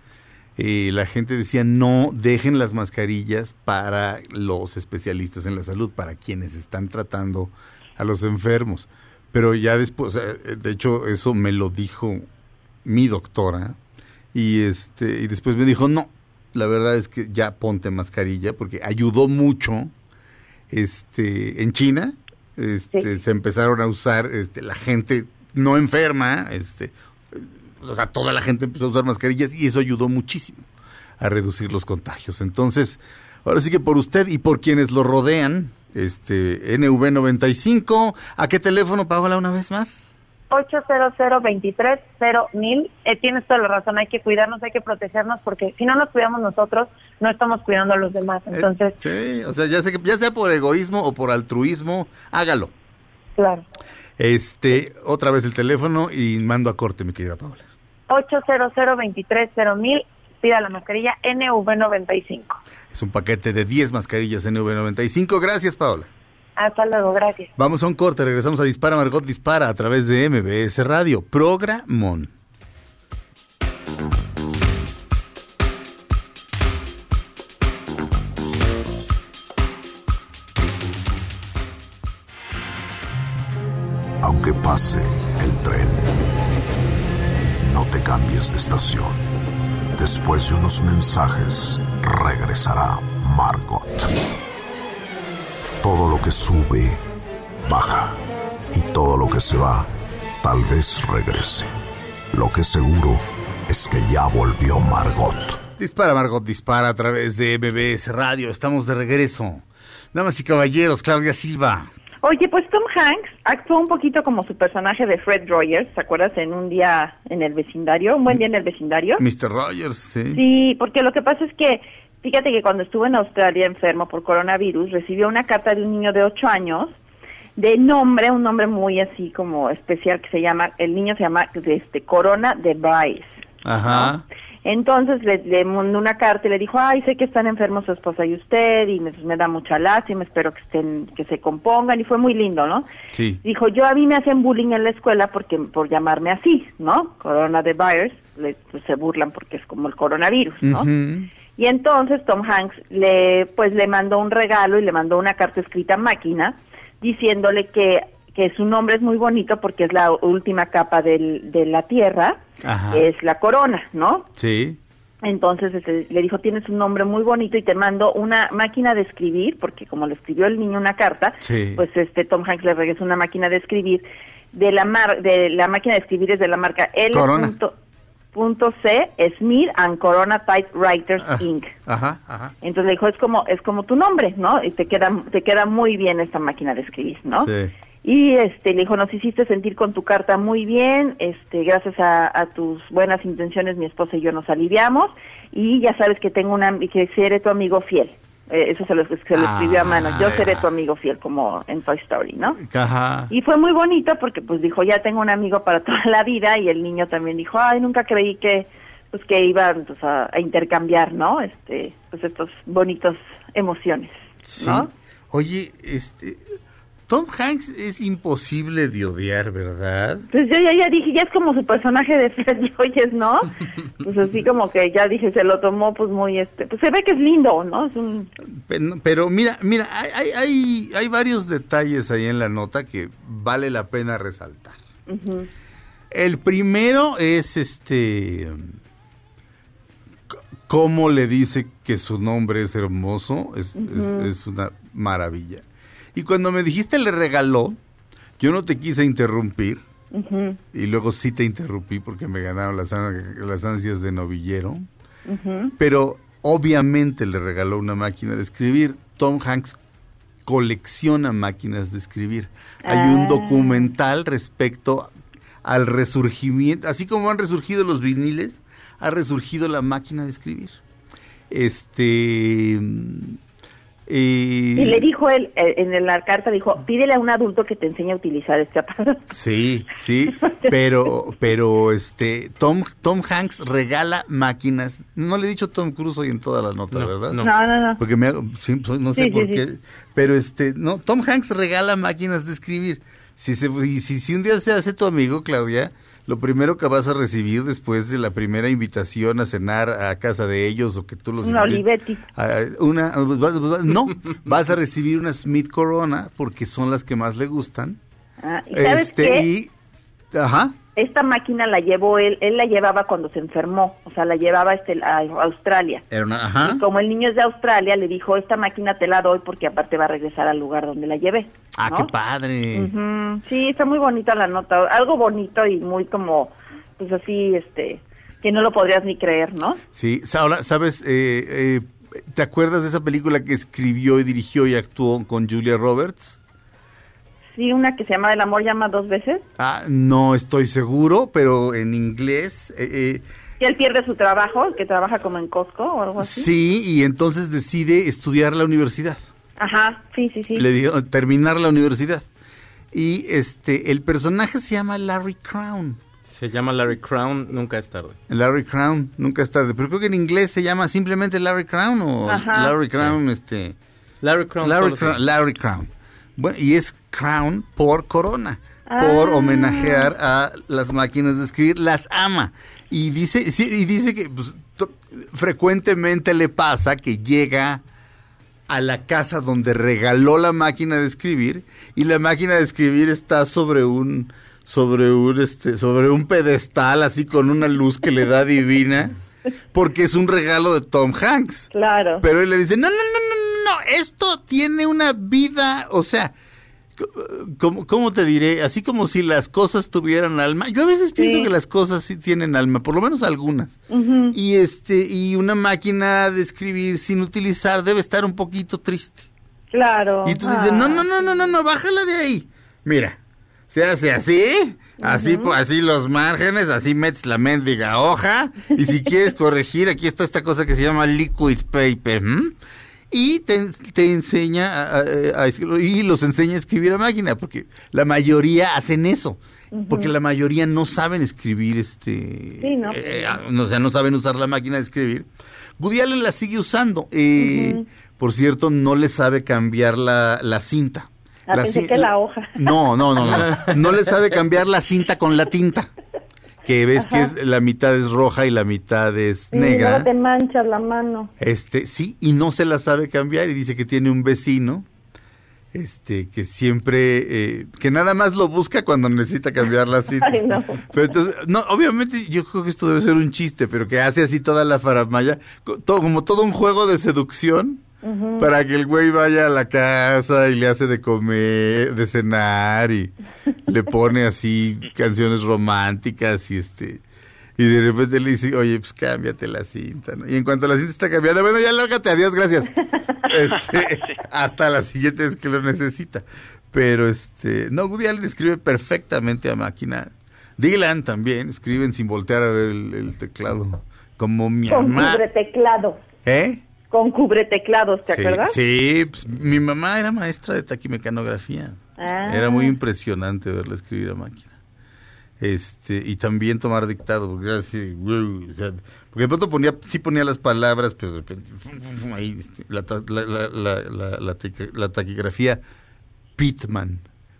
eh, la gente decía no dejen las mascarillas para los especialistas en la salud, para quienes están tratando a los enfermos. Pero ya después, eh, de hecho, eso me lo dijo mi doctora y este y después me dijo no, la verdad es que ya ponte mascarilla porque ayudó mucho. Este, en China, este, se empezaron a usar, este, la gente no enferma, este, o sea, toda la gente empezó a usar mascarillas y eso ayudó muchísimo a reducir los contagios. Entonces, ahora sí que por usted y por quienes lo rodean, este NV95, ¿a qué teléfono, Paola, una vez más? 800 mil eh, tienes toda la razón, hay que cuidarnos, hay que protegernos, porque si no nos cuidamos nosotros, no estamos cuidando a los demás. Entonces, Sí, o sea, ya, que, ya sea por egoísmo o por altruismo, hágalo. claro. Este, otra vez el teléfono y mando a corte, mi querida Paola. 800 mil pida la mascarilla NV95. Es un paquete de 10 mascarillas NV95. Gracias, Paola. Hasta luego, gracias. Vamos a un corte, regresamos a Dispara Margot Dispara a través de MBS Radio. Programón. Aunque pase cambies de estación. Después de unos mensajes, regresará Margot. Todo lo que sube, baja. Y todo lo que se va, tal vez regrese. Lo que seguro es que ya volvió Margot. Dispara Margot Dispara a través de MBS Radio. Estamos de regreso. Damas y caballeros, Claudia Silva. Oye, pues Tom Hanks actuó un poquito como su personaje de Fred Rogers, ¿te acuerdas? En un día en el vecindario, un buen día en el vecindario. Mr. Rogers, sí. Sí, porque lo que pasa es que, fíjate que cuando estuvo en Australia enfermo por coronavirus, recibió una carta de un niño de 8 años, de nombre, un nombre muy así como especial que se llama, el niño se llama este, Corona de Bryce. Ajá. Entonces le, le mandó una carta y le dijo, ay, sé que están enfermos su esposa y usted, y me, me da mucha lástima, espero que estén, que se compongan, y fue muy lindo, ¿no? Sí. Dijo, yo a mí me hacen bullying en la escuela porque por llamarme así, ¿no? Corona de virus, le, pues, se burlan porque es como el coronavirus, ¿no? Y entonces Tom Hanks le, pues le mandó un regalo y le mandó una carta escrita a máquina diciéndole que, que su nombre es muy bonito porque es la última capa del, de la Tierra, Ajá. es la corona, ¿no? Sí. Entonces este, le dijo, tienes un nombre muy bonito y te mando una máquina de escribir, porque como le escribió el niño una carta, Sí. pues este Tom Hanks le regresó una máquina de escribir. De la mar de la máquina de escribir es de la marca L. Punto- punto C, Smith and Corona Typewriters Ah. Inc. Ajá, ajá. Entonces le dijo, es como, es como tu nombre, ¿no? Y te queda, te queda muy bien esta máquina de escribir, ¿no? Sí. Y este le dijo, nos hiciste sentir con tu carta muy bien, este gracias a, a tus buenas intenciones mi esposa y yo nos aliviamos y ya sabes que tengo una que seré tu amigo fiel. Eh, eso se lo, se lo escribió a mano. Yo Ah, seré tu amigo fiel como en Toy Story, ¿no? Ajá. Y fue muy bonito porque pues dijo, ya tengo un amigo para toda la vida y el niño también dijo, ay, nunca creí que pues que iban pues, a, a intercambiar, ¿no? Este, pues estos bonitos emociones, Sí. ¿no? Oye, este, Tom Hanks es imposible de odiar, ¿verdad? Pues yo ya, ya dije, ya es como su personaje de Fred Joyes, ¿no? Pues así como que ya dije, se lo tomó pues muy, este, pues se ve que es lindo, ¿no? Es un... Pero, pero mira, mira, hay, hay, hay, varios detalles ahí en la nota que vale la pena resaltar. El primero es este cómo le dice que su nombre es hermoso, es, es una maravilla. Y cuando me dijiste le regaló, yo no te quise interrumpir y luego sí te interrumpí porque me ganaron las, an- las ansias de novillero, pero obviamente le regaló una máquina de escribir. Tom Hanks colecciona máquinas de escribir. Hay un Ah. documental respecto al resurgimiento, así como han resurgido los viniles, ha resurgido la máquina de escribir. Este Y le dijo él, eh, en la carta dijo, pídele a un adulto que te enseñe a utilizar este aparato. Sí, sí, pero, pero este, Tom, Tom Hanks regala máquinas. No le he dicho Tom Cruise hoy en toda la nota, No, ¿verdad? no. No, no, no. Porque me hago- sí, no sé Sí, por sí, qué, sí. pero este, no, Tom Hanks regala máquinas de escribir. Si, se, y si, si un día se hace tu amigo, Claudia, lo primero que vas a recibir después de la primera invitación a cenar a casa de ellos o que tú los Una Olivetti. una, no, vas a recibir una Smith Corona porque son las que más le gustan. Ah, ¿Y sabes Este, qué? y, ajá, Esta máquina la llevó él, él la llevaba cuando se enfermó, o sea, la llevaba este, a Australia. era una, ajá. Y como el niño es de Australia, le dijo, esta máquina te la doy porque aparte va a regresar al lugar donde la llevé. Ah, ¿no? qué padre. Sí, está muy bonita la nota, algo bonito y muy como, pues así, este, que no lo podrías ni creer, ¿no? Sí, ahora, ¿sabes? Eh, eh, ¿Te acuerdas de esa película que escribió y dirigió y actuó con Julia Roberts? Sí, una que se llama El amor llama dos veces, Ah, no estoy seguro, pero en inglés. eh, que él pierde su trabajo, que trabaja como en Costco o algo eh, así. sí, y entonces decide estudiar la universidad. Ajá, sí, sí, sí. Le dio terminar la universidad. Y este, el personaje se llama Larry Crown. Se llama Larry Crown, nunca es tarde. Larry Crown, nunca es tarde. Pero creo que en inglés se llama simplemente Larry Crown o Ajá. Larry Crown, este. Larry Crown. Larry Crown, Larry Crown. Bueno, y es Crown por Corona, por Ah. homenajear a las máquinas de escribir, las ama. Y dice, sí, y dice que pues, frecuentemente le pasa que llega a la casa donde regaló la máquina de escribir y la máquina de escribir está sobre un sobre un este sobre un pedestal así con una luz que le da divina porque es un regalo de Tom Hanks. Claro. Pero él le dice, no, no, no, no, no, esto tiene una vida, o sea, ¿cómo, cómo te diré? Así como si las cosas tuvieran alma. Yo a veces pienso Sí. que las cosas sí tienen alma, por lo menos algunas. Y este, y una máquina de escribir sin utilizar debe estar un poquito triste. Claro. Y tú dices, no, no, Ah. no, no, no, no, bájala de ahí. Mira, se hace así, así, po- así los márgenes, así metes la mendiga hoja, y si quieres corregir, aquí está esta cosa que se llama liquid paper, ¿m? Y te, te enseña a, a- a escri- y los enseña a escribir a máquina, porque la mayoría hacen eso. Porque la mayoría no saben escribir, este, Sí, ¿no? eh, ah, no, o sea, no saben usar la máquina de escribir. Woody Allen la sigue usando. eh. Por cierto, no le sabe cambiar la, la cinta. Ah, pensé ci- que la hoja. No, no, no, no. No le sabe cambiar la cinta con la tinta. Que ves que es, la mitad es roja y la mitad es Sí, negra. luego te manchas la mano. Este, sí, y no se la sabe cambiar y dice que tiene un vecino, este, que siempre, eh, que nada más lo busca cuando necesita cambiar la cinta. Ay, no. Pero entonces, no, obviamente yo creo que esto debe ser un chiste, pero que hace así toda la faramaya, todo, como todo un juego de seducción, Para que el güey vaya a la casa y le hace de comer, de cenar y le pone así canciones románticas y este y de repente le dice, oye, pues cámbiate la cinta, ¿no? Y en cuanto la cinta está cambiada, bueno, ya lárgate, adiós, gracias. Este, hasta la siguiente vez que lo necesita. Pero este, no, Woody Allen escribe perfectamente a máquina. Dylan también escriben sin voltear a ver el, el teclado. Como mi Con mamá. cubreteclados. ¿Eh? Con cubreteclados, ¿te sí, acuerdas? Sí, pues, mi mamá era maestra de taquimecanografía. Ah. Era muy impresionante verla escribir a máquina. este y también tomar dictado, porque era así, güey, o sea, porque de pronto ponía, sí ponía las palabras, pero de repente, ahí, este, la taquigrafía Pitman,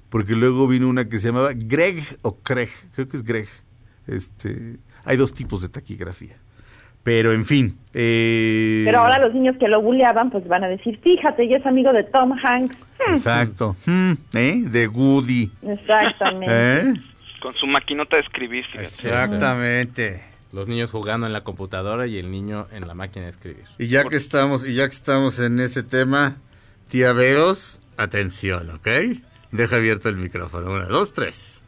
porque luego vino una que se llamaba Greg o Craig, creo que es Greg, este, hay dos tipos de taquigrafía, pero en fin, eh, Pero ahora los niños que lo bulleaban, pues van a decir, fíjate, ya es amigo de Tom Hanks. exacto, Hmm, ¿eh? de Woody, Exactamente. ¿eh? Con su maquinota de escribir, fíjate. Exactamente. Los niños jugando en la computadora y el niño en la máquina de escribir. Y ya que estamos, y ya que estamos en ese tema, tía Veos, atención, ¿ok? Deja abierto el micrófono. Una, dos, tres.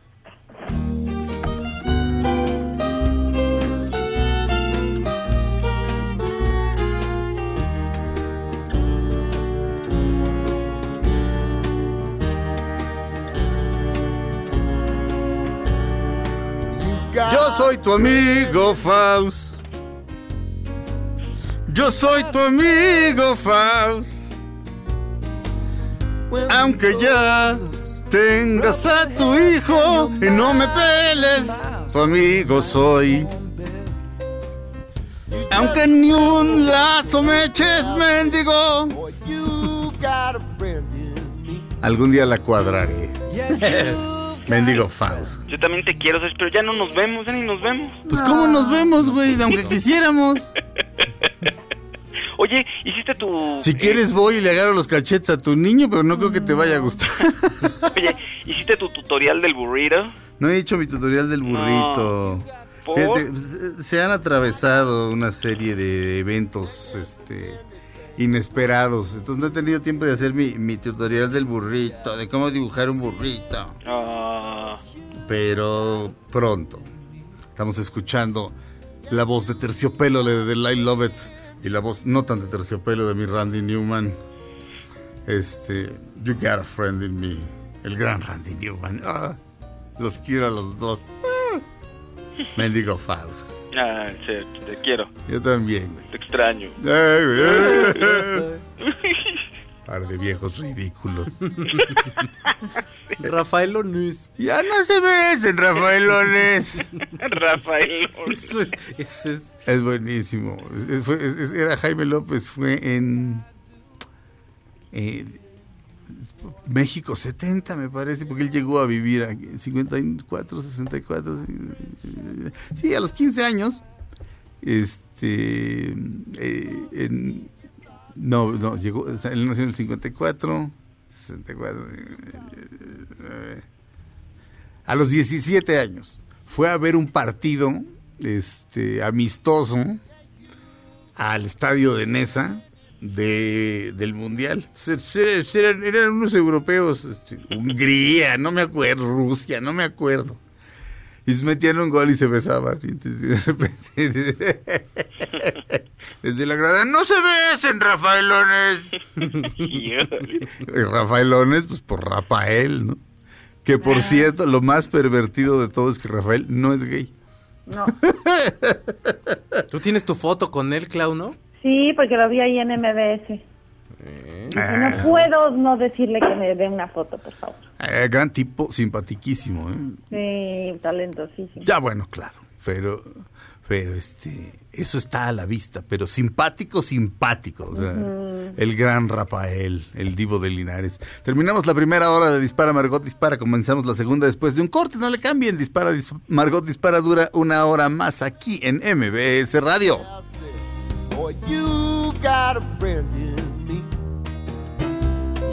Yo soy tu amigo Faust. Yo soy tu amigo Faust. Aunque ya tengas a tu hijo y no me peles, tu amigo soy. Aunque ni un lazo me eches, mendigo. Algún día la cuadraré. Mendigo Faust. Yo también te quiero, pero ya no nos vemos, ya ni nos vemos. Pues cómo nos vemos, güey, aunque quisiéramos. Oye, hiciste tu... Si quieres voy y le agarro los cachetes a tu niño, pero no creo que te vaya a gustar. Oye, hiciste tu tutorial del burrito. No he hecho mi tutorial del burrito. ¿Por? Fíjate, se- se han atravesado una serie de eventos este, inesperados. Entonces no he tenido tiempo de hacer mi, mi tutorial del burrito, de cómo dibujar un burrito. Ah, Pero pronto. Estamos escuchando la voz de terciopelo de The Light Love It y la voz no tan de terciopelo de mi Randy Newman. Este, You Got a Friend in Me. El gran Randy Newman. Ah, los quiero a los dos. Ah. Mendigo Faust. ah, sí, te quiero, Yo también, güey. te extraño. Ay, güey. Par de viejos ridículos. Rafael Onís. Ya no se besen, Rafaelones. Rafael. Eso es, eso es- Es buenísimo. Es- fue- es- era Jaime López, fue en eh, México 70, me parece, porque él llegó a vivir en 54, 64. sí, Sí, a los 15 años. Este. eh, en- no, no, llegó. él nació en el 54, 64. eh, a los 17 años fue a ver un partido este amistoso al estadio de Nesa de, del mundial eran, eran unos europeos este, Hungría no me acuerdo Rusia no me acuerdo y se metían un gol y se besaban y entonces, de repente desde la grada no se besen Rafaelones y Rafaelones pues por Rafael no que por cierto lo más pervertido de todo es que Rafael no es gay No. Tú tienes tu foto con él, Clau, ¿no? Sí, porque lo vi ahí en MBS. No puedo no decirle que me dé una foto, por favor. Eh, gran tipo, simpatiquísimo, ¿eh? Sí, talentosísimo. Ya bueno, claro, pero, pero este, eso está a la vista, pero simpático, simpático. o sea, Ujú. El gran Rafael, el divo de Linares. Terminamos la primera hora de Dispara Margot Dispara, comenzamos la segunda después de un corte, no le cambien, Dispara Dis- Margot Dispara dura una hora más aquí en MBS Radio.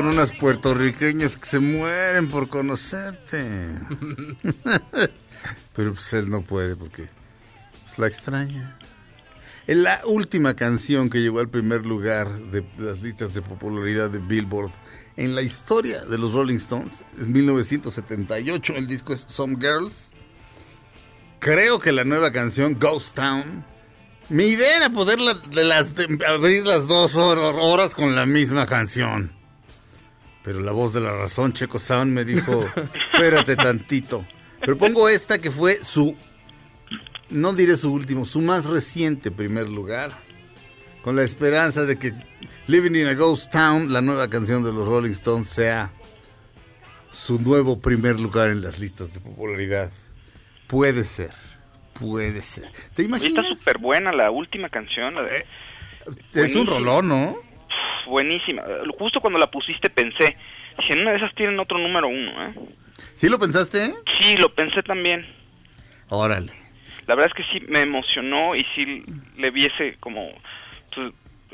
Con unas puertorriqueñas que se mueren por conocerte. Pero pues él no puede porque pues, la extraña. Es la última canción que llegó al primer lugar de las listas de popularidad de Billboard en la historia de los Rolling Stones. Es 1978, el disco es Some Girls. Creo que la nueva canción, Ghost Town, mi idea era poder la- de las, de abrir las dos hor- horas con la misma canción. Pero la voz de la razón, Checo Sound, me dijo, espérate tantito. Pero pongo esta que fue su, no diré su último, su más reciente primer lugar. Con la esperanza de que Living in a Ghost Town, la nueva canción de los Rolling Stones, sea su nuevo primer lugar en las listas de popularidad. Puede ser, puede ser. ¿Te imaginas? Está súper buena la última canción. la de- Eh, Es un rolón, ¿no? Buenísima. Justo cuando la pusiste pensé, dije, en una de esas tienen otro número uno, ¿eh? ¿Sí lo pensaste? Sí, lo pensé también. Órale. La verdad es que sí me emocionó y sí le viese como pues,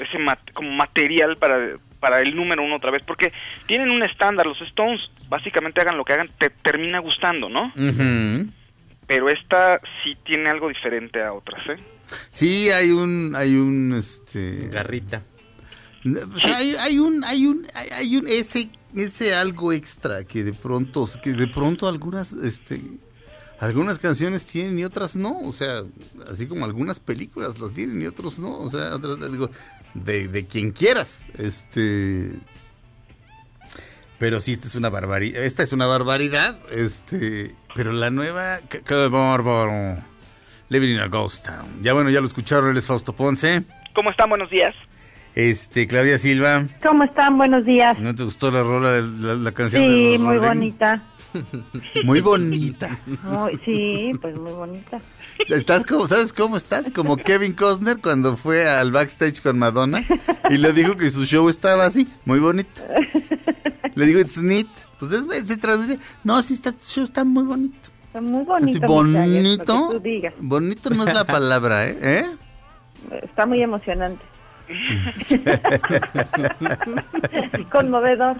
ese mat- como material para para el número uno otra vez, porque tienen un estándar, los Stones, básicamente hagan lo que hagan, te termina gustando, ¿no? Pero esta sí tiene algo diferente a otras, ¿eh? Sí, hay un, hay un, este... Garrita. O sea, hay, un, hay un, hay, un, ese, ese algo extra que de pronto, que de pronto algunas, este, algunas canciones tienen y otras no, o sea, así como algunas películas las tienen y otros no, o sea, otras, digo, de, de quien quieras, este, pero sí, esta es una barbaridad, esta es una barbaridad, este, pero la nueva, qué bárbaro, Living in a Ghost Town, ya bueno, ya lo escucharon, él es Fausto Ponce, ¿Cómo están? Buenos días. Este, Claudia Silva, ¿Cómo están? Buenos días. ¿No te gustó la rola de la, la canción de Sí, los muy Rolling? bonita. Muy bonita. Muy- sí, pues muy bonita. Estás como, ¿sabes cómo estás? Como Kevin Costner cuando fue al backstage con Madonna y le dijo que su show estaba así, muy bonito. Le digo, it's neat. Pues es, se traduce, no, sí, está, su show está muy bonito. Está muy bonito. Bonito. Bonito no es la palabra, ¿eh? ¿Eh? Está muy emocionante. Conmovedor.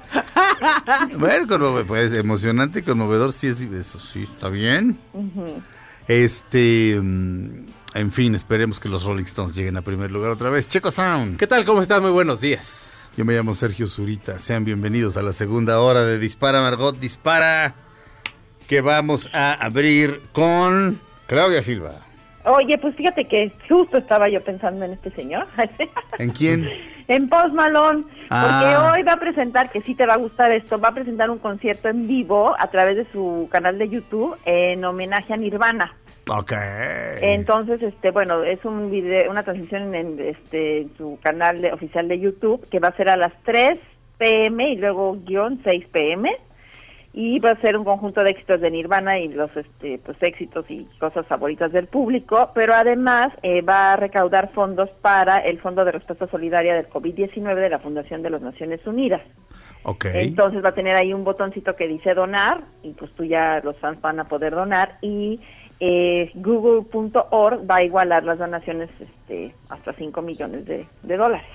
Bueno, pues emocionante y conmovedor, sí, es, eso sí, está bien. Este, mm, en fin, esperemos que los Rolling Stones lleguen a primer lugar otra vez. Checo Sound. ¿Qué tal? ¿Cómo estás? Muy buenos días. Yo me llamo Sergio Zurita. Sean bienvenidos a la segunda hora de Dispara Margot Dispara, que vamos a abrir con Claudia Silva. Oye, pues fíjate que justo estaba yo pensando en este señor, ¿En quién? en Post Malone, porque Ah. hoy va a presentar, que sí te va a gustar esto, va a presentar un concierto en vivo a través de su canal de YouTube en homenaje a Nirvana. Ok. Entonces, este, bueno, es un video, una transmisión en, este, su canal de- oficial de YouTube que va a ser a las 3 pm y luego guion 6 pm y va a ser un conjunto de éxitos de Nirvana y los este, pues éxitos y cosas favoritas del público, pero además eh, va a recaudar fondos para el Fondo de Respuesta Solidaria del COVID-19 de la Fundación de las Naciones Unidas. Ok. Entonces va a tener ahí un botoncito que dice donar y pues tú ya los fans van a poder donar y eh, google.org va a igualar las donaciones este, hasta 5 millones de, de dólares.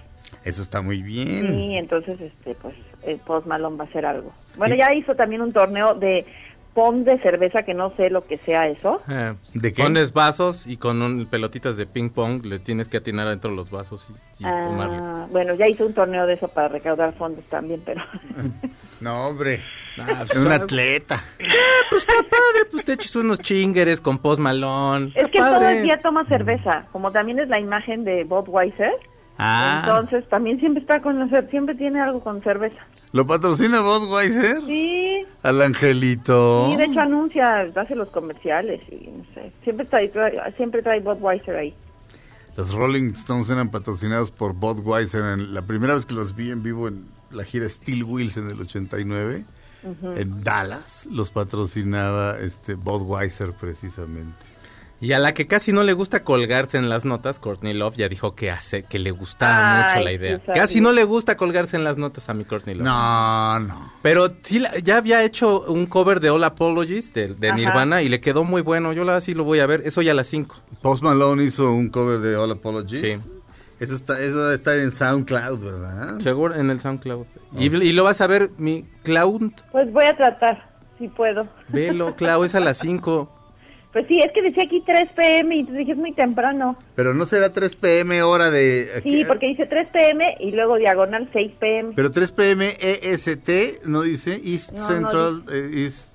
Eso está muy bien. Y entonces este pues el Post Malone va a hacer algo. Bueno, Y- ya hizo también un torneo de pom de cerveza que no sé lo que sea eso. Eh, ¿De qué? Pones vasos y con un- pelotitas de ping pong le tienes que atinar adentro de los vasos y, y Ah, bueno, ya hizo un torneo de eso para recaudar fondos también, pero No, hombre. Ah, Es pues, un ah, atleta. Pues está padre, pues te echas unos chingueres con post malón. es que todo el día toma cerveza, como también es la imagen de Bob Weiser. Ah, Entonces también siempre está con siempre tiene algo con cerveza. ¿lo patrocina Budweiser? Sí, Al angelito. sí, de hecho anuncia, hace los comerciales y no sé, siempre trae, trae- siempre trae Budweiser ahí. Los Rolling Stones eran patrocinados por Budweiser. En la primera vez que los vi en vivo en la gira Steel Wheels en el 89, Ujú. en Dallas, los patrocinaba este Budweiser precisamente. Y a la que casi no le gusta colgarse en las notas, Courtney Love ya dijo que hace que le gustaba Ay, mucho la idea. Casi no le gusta colgarse en las notas a mi Courtney Love. No, no. Pero sí, ya había hecho un cover de All Apologies de. Nirvana y le quedó muy bueno. Yo la sí lo voy a ver. Eso ya a las 5. Post Malone hizo un cover de All Apologies. Sí. Eso está, eso debe estar en SoundCloud, ¿verdad? Seguro en el SoundCloud. Y, y lo vas a ver, mi Cloud. Pues voy a tratar, si puedo. Velo, Cloud, es a las 5. Pues sí, es que decía aquí 3 pm y te dije es muy temprano. Pero no será 3 pm hora de... Sí, porque dice 3 pm y luego diagonal 6 pm. Pero 3 pm EST, ¿no dice? East No, no Central, eh, East...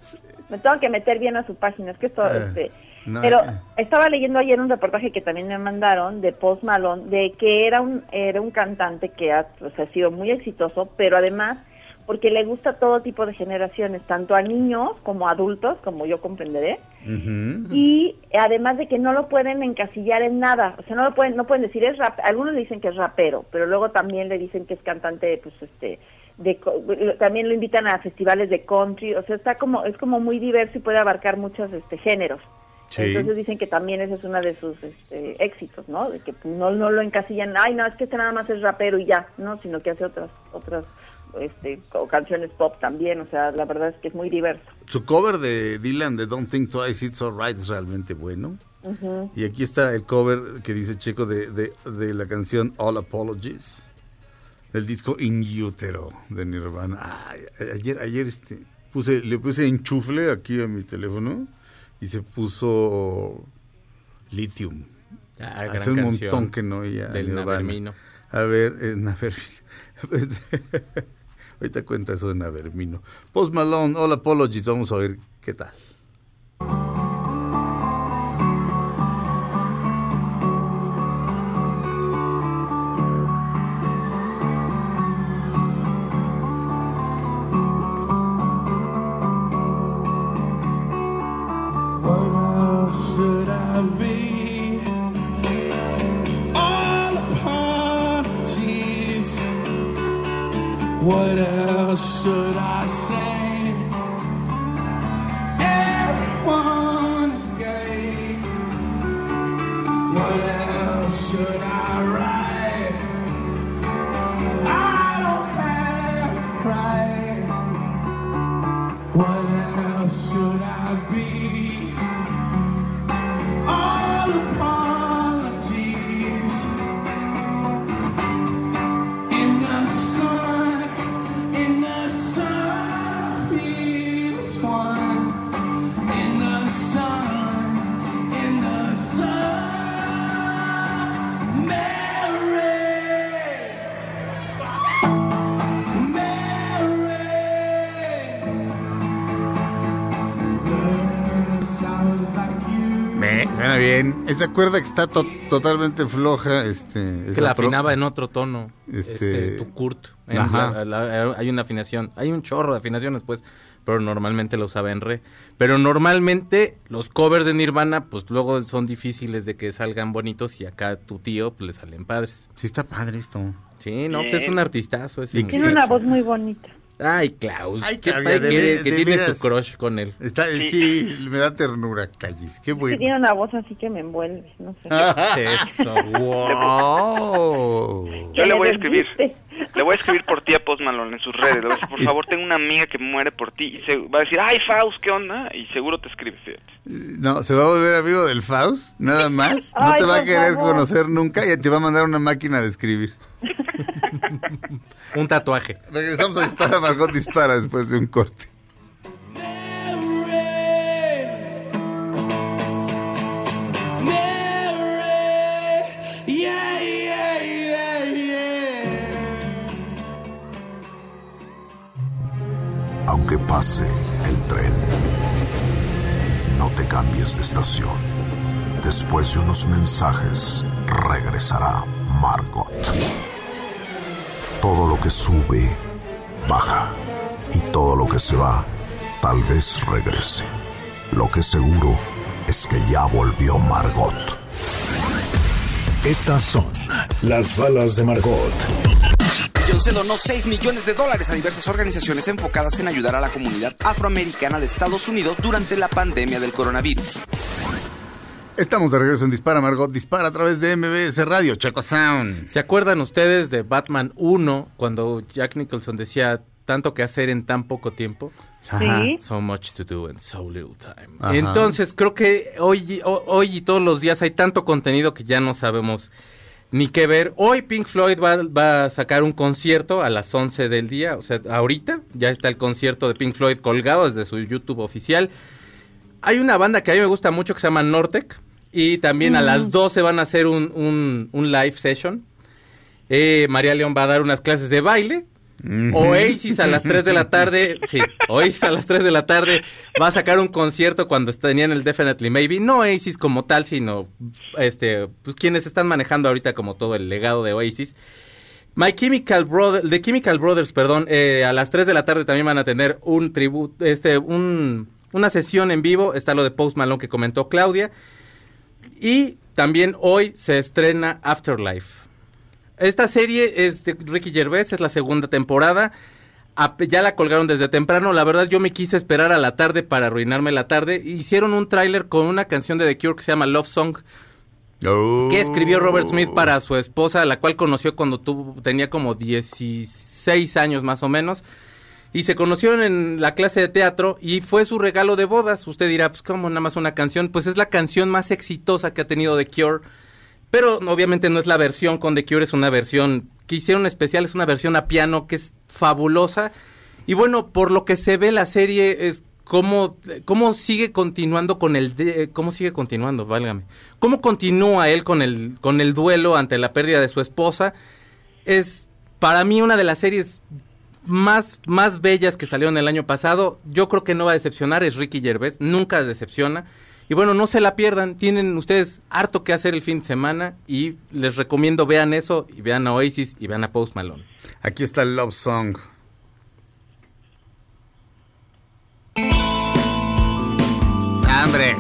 Me tengo que meter bien a su página, es que esto, Eh, este... no, pero eh. estaba leyendo ayer un reportaje que también me mandaron de Post Malone, de que era un, era un cantante que ha, pues, ha sido muy exitoso, pero además porque le gusta todo tipo de generaciones, tanto a niños como a adultos, como yo comprenderé, y además de que no lo pueden encasillar en nada, o sea, no lo pueden, no pueden decir es rap, algunos le dicen que es rapero, pero luego también le dicen que es cantante, pues este, de, también lo invitan a festivales de country, o sea, está como, es como muy diverso y puede abarcar muchos este géneros. Sí. Entonces dicen que también ese es uno de sus este, éxitos, ¿no? De que no, no lo encasillan, ay, no, es que este nada más es rapero y ya, ¿no? Sino que hace otras, otras, este, co- canciones pop también, o sea, la verdad es que es muy diverso. Su cover de Dylan de Don't Think Twice, It's Alright es realmente bueno. Y aquí está el cover que dice Checo de, de, de la canción All Apologies. Del disco In Utero de Nirvana. Ay, ayer, ayer este, puse, le puse enchufle aquí a mi teléfono y se puso Lithium. Ah, Hace gran un canción montón que no oía del Nirvana. Navermino. A ver, eh, Navermino. Ahorita cuenta eso de Navermino. Post Malone, All Apologies, vamos a ver qué tal. Esa cuerda que está to- totalmente floja, este... es Que la afinaba en otro tono. Este- Este, tu Kurt. En Ajá. la- la- hay una afinación. Hay un chorro de afinaciones, pues. Pero normalmente la usaba en re. Pero normalmente los covers de Nirvana, pues luego son difíciles de que salgan bonitos. Y acá tu tío, pues le salen padres. Sí, está padre esto. Sí, no, pues es un artistazo. Ese ¿Y Tiene una voz muy bonita. Ay, Klaus. Ay, qué padre de que, que de tienes tu crush con él. Está, sí. me da ternura, Callis. Qué Que bueno. tiene una voz así que me envuelve, no sé. Eso. wow. Yo le voy a escribir. Le voy a escribir por ti a Post Malone en sus redes. Le voy a decir, por favor, tengo una amiga que muere por ti. Y se va a decir, ay, Faust, ¿qué onda? Y seguro te escribe, fíjate. No, se va a volver amigo del Faust, nada más. No Ay, te va a querer favor. conocer nunca y te va a mandar una máquina de escribir. Un tatuaje. Regresamos a Dispara, Margot Dispara después de un corte. Aunque pase el tren, no te cambies de estación. Después de unos mensajes, regresará Margot. Todo lo que sube, baja. Y todo lo que se va, tal vez regrese. Lo que seguro es que ya volvió Margot. Estas son las balas de Margot. Beyoncé donó 6 millones de dólares a diversas organizaciones enfocadas en ayudar a la comunidad afroamericana de Estados Unidos durante la pandemia del coronavirus. Estamos de regreso en Dispara, Margot. Dispara a través de MBS Radio, Checo Sound. ¿Se acuerdan ustedes de Batman 1 cuando Jack Nicholson decía tanto que hacer en tan poco tiempo? Ajá. Sí. So much to do in so little time. Ajá. Entonces, creo que hoy, ho- hoy y todos los días hay tanto contenido que ya no sabemos ni qué ver. Hoy Pink Floyd va, va a sacar un concierto a las 11 del día, o sea, ahorita ya está el concierto de Pink Floyd colgado desde su YouTube oficial. Hay una banda que a mí me gusta mucho que se llama Nortec y también a las 12 van a hacer un, un, un live session. Eh, María León va a dar unas clases de baile. Oasis a las 3 de la tarde, sí, Oasis a las 3 de la tarde. Va a sacar un concierto cuando tenían el Definitely Maybe, no Oasis como tal, sino este, pues quienes están manejando ahorita como todo el legado de Oasis. My Chemical Brothers, The Chemical Brothers, perdón, eh, a las 3 de la tarde también van a tener un tributo, este, un, una sesión en vivo, está lo de Post Malone que comentó Claudia, y también hoy se estrena Afterlife. Esta serie es de Ricky Gervais, es la segunda temporada. Ya la colgaron desde temprano. La verdad, yo me quise esperar a la tarde para arruinarme la tarde. Hicieron un tráiler con una canción de The Cure que se llama Love Song, que escribió Robert Smith para su esposa, la cual conoció cuando tenía como 16 años más o menos. Y se conocieron en la clase de teatro y fue su regalo de bodas. Usted dirá, pues como nada más una canción. Pues es la canción más exitosa que ha tenido The Cure. Pero obviamente no es la versión con The Cure, es una versión que hicieron especial, es una versión a piano que es fabulosa. Y bueno, por lo que se ve la serie es cómo, cómo sigue continuando con el de- cómo sigue continuando, válgame. Cómo continúa él con el con el duelo ante la pérdida de su esposa. Es para mí una de las series más, más bellas que salieron el año pasado. Yo creo que no va a decepcionar, es Ricky Gervais, nunca decepciona. Y bueno, no se la pierdan, tienen ustedes harto que hacer el fin de semana y les recomiendo vean eso y vean a Oasis y vean a Post Malone. Aquí está el Love Song. ¡Hambre!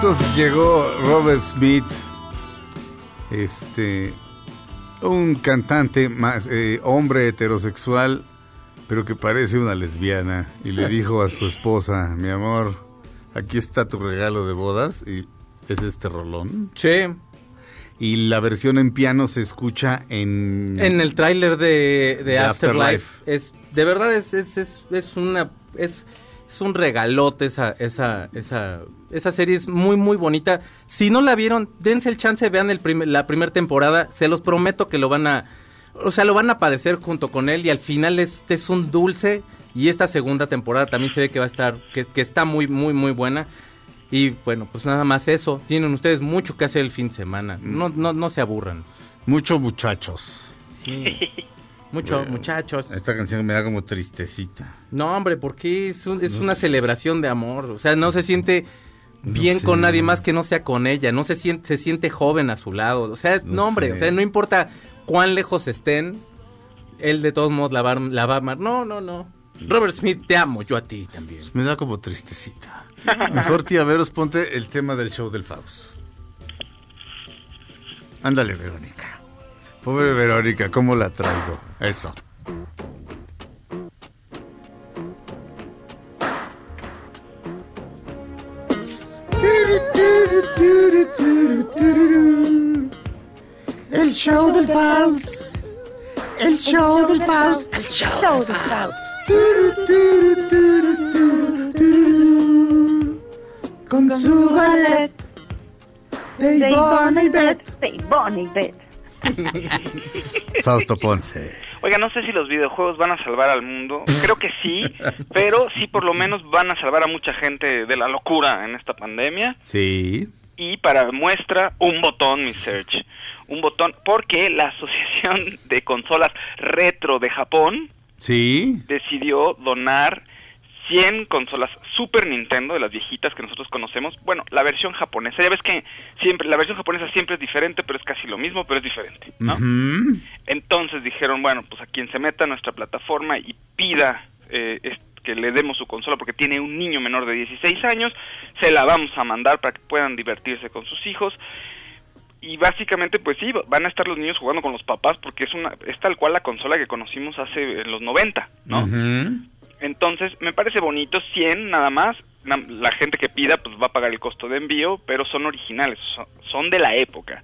Entonces llegó Robert Smith, este, un cantante más, eh, hombre heterosexual, pero que parece una lesbiana, y le dijo a su esposa, mi amor, aquí está tu regalo de bodas, y es este rolón. Sí. Y la versión en piano se escucha en... En el tráiler de, de De Afterlife. Afterlife. es de verdad es es, es, es una es, es un regalote esa esa esa esa serie es muy muy bonita. Si no la vieron, dense el chance, vean el prim- la primera temporada, se los prometo que lo van a o sea, lo van a padecer junto con él y al final es, es un dulce y esta segunda temporada también se ve que va a estar que, que está muy muy muy buena. Y bueno, pues nada más eso. Tienen ustedes mucho que hacer el fin de semana. No, no, no se aburran. Muchos muchachos. Sí. Mucho, Bueno, muchachos. Esta canción me da como tristecita. No, hombre, porque es, un- es No una sé. celebración de amor. O sea, no se siente bien sé. con nadie más que no sea con ella. No se siente, se siente joven a su lado. O sea, no, No hombre, sé. o sea, no importa cuán lejos estén, él de todos modos la va, la va a amar. No, no, no. Robert Smith, te amo, yo a ti también. Me da como tristecita. Mejor, tía Veros, ponte el tema del show del Faust. Ándale, Verónica. Pobre Verónica, ¿cómo la traigo? Eso. El show del Faust. El show del Faust. El show del Faust. Con su ballet. De Ivonne y Beth. De Ivonne y Beth. Fausto Ponce. Oiga, no sé si los videojuegos van a salvar al mundo. Creo que sí, pero sí por lo menos van a salvar a mucha gente de la locura en esta pandemia. Sí. Y para muestra, un botón, mi search. Un botón, porque la Asociación de Consolas Retro de Japón Sí. decidió donar 100 consolas Super Nintendo de las viejitas que nosotros conocemos. Bueno, la versión japonesa. Ya ves que siempre la versión japonesa siempre es diferente, pero es casi lo mismo, pero es diferente, ¿no? Entonces dijeron, bueno, pues a quien se meta a nuestra plataforma y pida eh, que le demos su consola porque tiene un niño menor de 16 años, se la vamos a mandar para que puedan divertirse con sus hijos. Y básicamente pues sí, van a estar los niños jugando con los papás porque es una es tal cual la consola que conocimos hace en los 90, ¿no? Entonces, me parece bonito, 100 nada más. La gente que pida pues va a pagar el costo de envío, pero son originales, son, son de la época.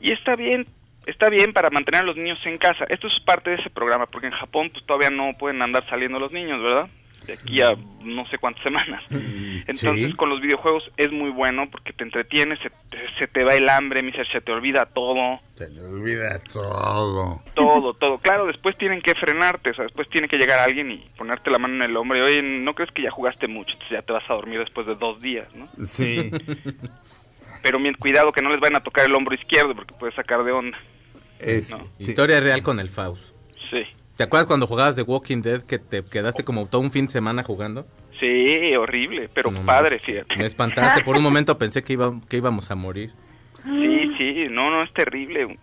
Y está bien, está bien para mantener a los niños en casa. Esto es parte de ese programa, porque en Japón pues todavía no pueden andar saliendo los niños, ¿verdad? De aquí a no sé cuántas semanas. Entonces, Sí. con los videojuegos es muy bueno porque te entretienes, se, te- se te va el hambre, miser, se te olvida todo Se le olvida todo. todo, todo. Claro, después tienen que frenarte, o sea, después tiene que llegar alguien y ponerte la mano en el hombro y, oye, ¿no crees que ya jugaste mucho? Entonces ya te vas a dormir después de dos días, ¿no? Sí. Pero bien, cuidado que no les vayan a tocar el hombro izquierdo porque puede sacar de onda. Es- No. Historia real con el Faust. Sí. ¿Te acuerdas cuando jugabas de Walking Dead que te quedaste como todo un fin de semana jugando? Sí, horrible, pero No, padre, fíjate. Me espantaste. Por un momento pensé que, iba, que íbamos a morir. Sí, sí, no, no, es terrible.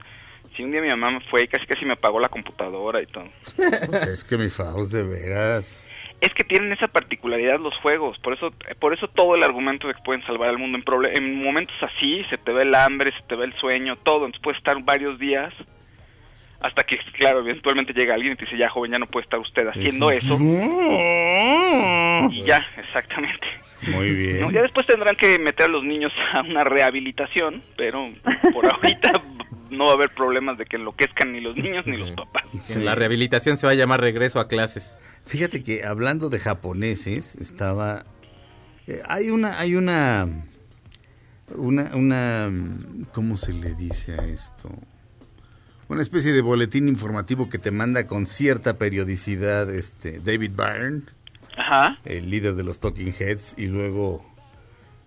Sí, un día mi mamá fue y casi casi me apagó la computadora y todo. Pues es que mi Faust, de veras. Es que tienen esa particularidad los juegos, por eso por eso todo el argumento de que pueden salvar al mundo en en momentos así se te ve el hambre, se te ve el sueño, todo, entonces puedes estar varios días hasta que claro, eventualmente llega alguien y te dice, "Ya joven, ya no puede estar usted haciendo eso." Y ya, exactamente. Muy bien. ¿no? Ya después tendrán que meter a los niños a una rehabilitación, pero por ahorita no va a haber problemas de que enloquezcan ni los niños ni los papás. En la rehabilitación se va a llamar regreso a clases. Fíjate que hablando de japoneses, estaba... eh, hay una... Hay una... Una, una... ¿Cómo se le dice a esto? Una especie de boletín informativo que te manda con cierta periodicidad este David Byrne, Ajá. el líder de los Talking Heads, y luego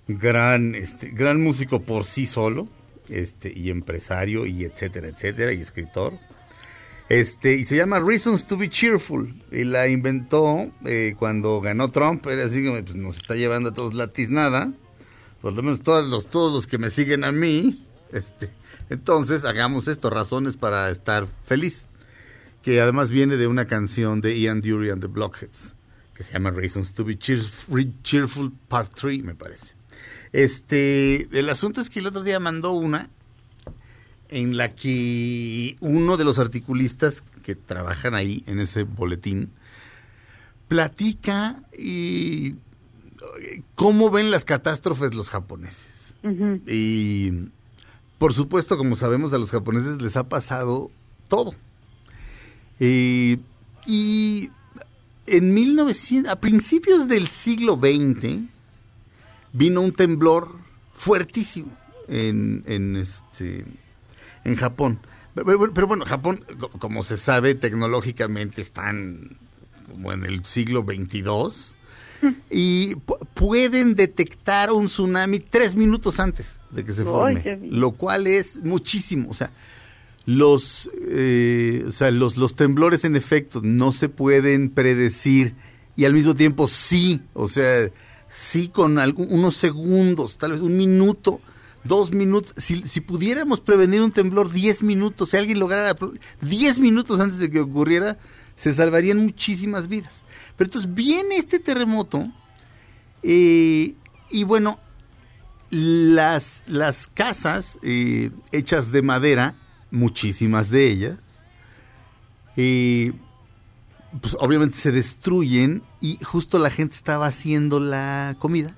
gran, este, gran músico por sí solo, este, y empresario, y etcétera, etcétera, y escritor. Este, y se llama Reasons to be Cheerful. Y la inventó eh, cuando ganó Trump. Era así como, pues, nos está llevando a todos la tiznada. Por lo menos todos los, todos los que me siguen a mí. Este, entonces, hagamos esto, razones para estar feliz. Que además viene de una canción de Ian Dury and the Blockheads. Que se llama Reasons to be Cheerful, Cheerful Part 3, me parece. Este, el asunto es que el otro día mandó una en la que uno de los articulistas que trabajan ahí en ese boletín platica y cómo ven las catástrofes los japoneses. Y por supuesto, como sabemos, a los japoneses les ha pasado todo. Eh, y en 1900, a principios del siglo XX, vino un temblor fuertísimo en, en, este, en Japón. Pero, pero- pero bueno, Japón, co- como se sabe, tecnológicamente están como en el siglo 22 y pu- pueden detectar un tsunami tres minutos antes de que se forme, lo cual es muchísimo. O sea, los, eh, o sea, los, los temblores en efecto no se pueden predecir y al mismo tiempo sí, o sea, sí con algún- unos segundos, tal vez un minuto, dos minutos, si, si pudiéramos prevenir un temblor 10 minutos, si alguien lograra 10 minutos antes de que ocurriera, se salvarían muchísimas vidas. Pero entonces viene este terremoto eh, y bueno, las, las casas eh, hechas de madera, muchísimas de ellas, eh, pues obviamente se destruyen y justo la gente estaba haciendo la comida,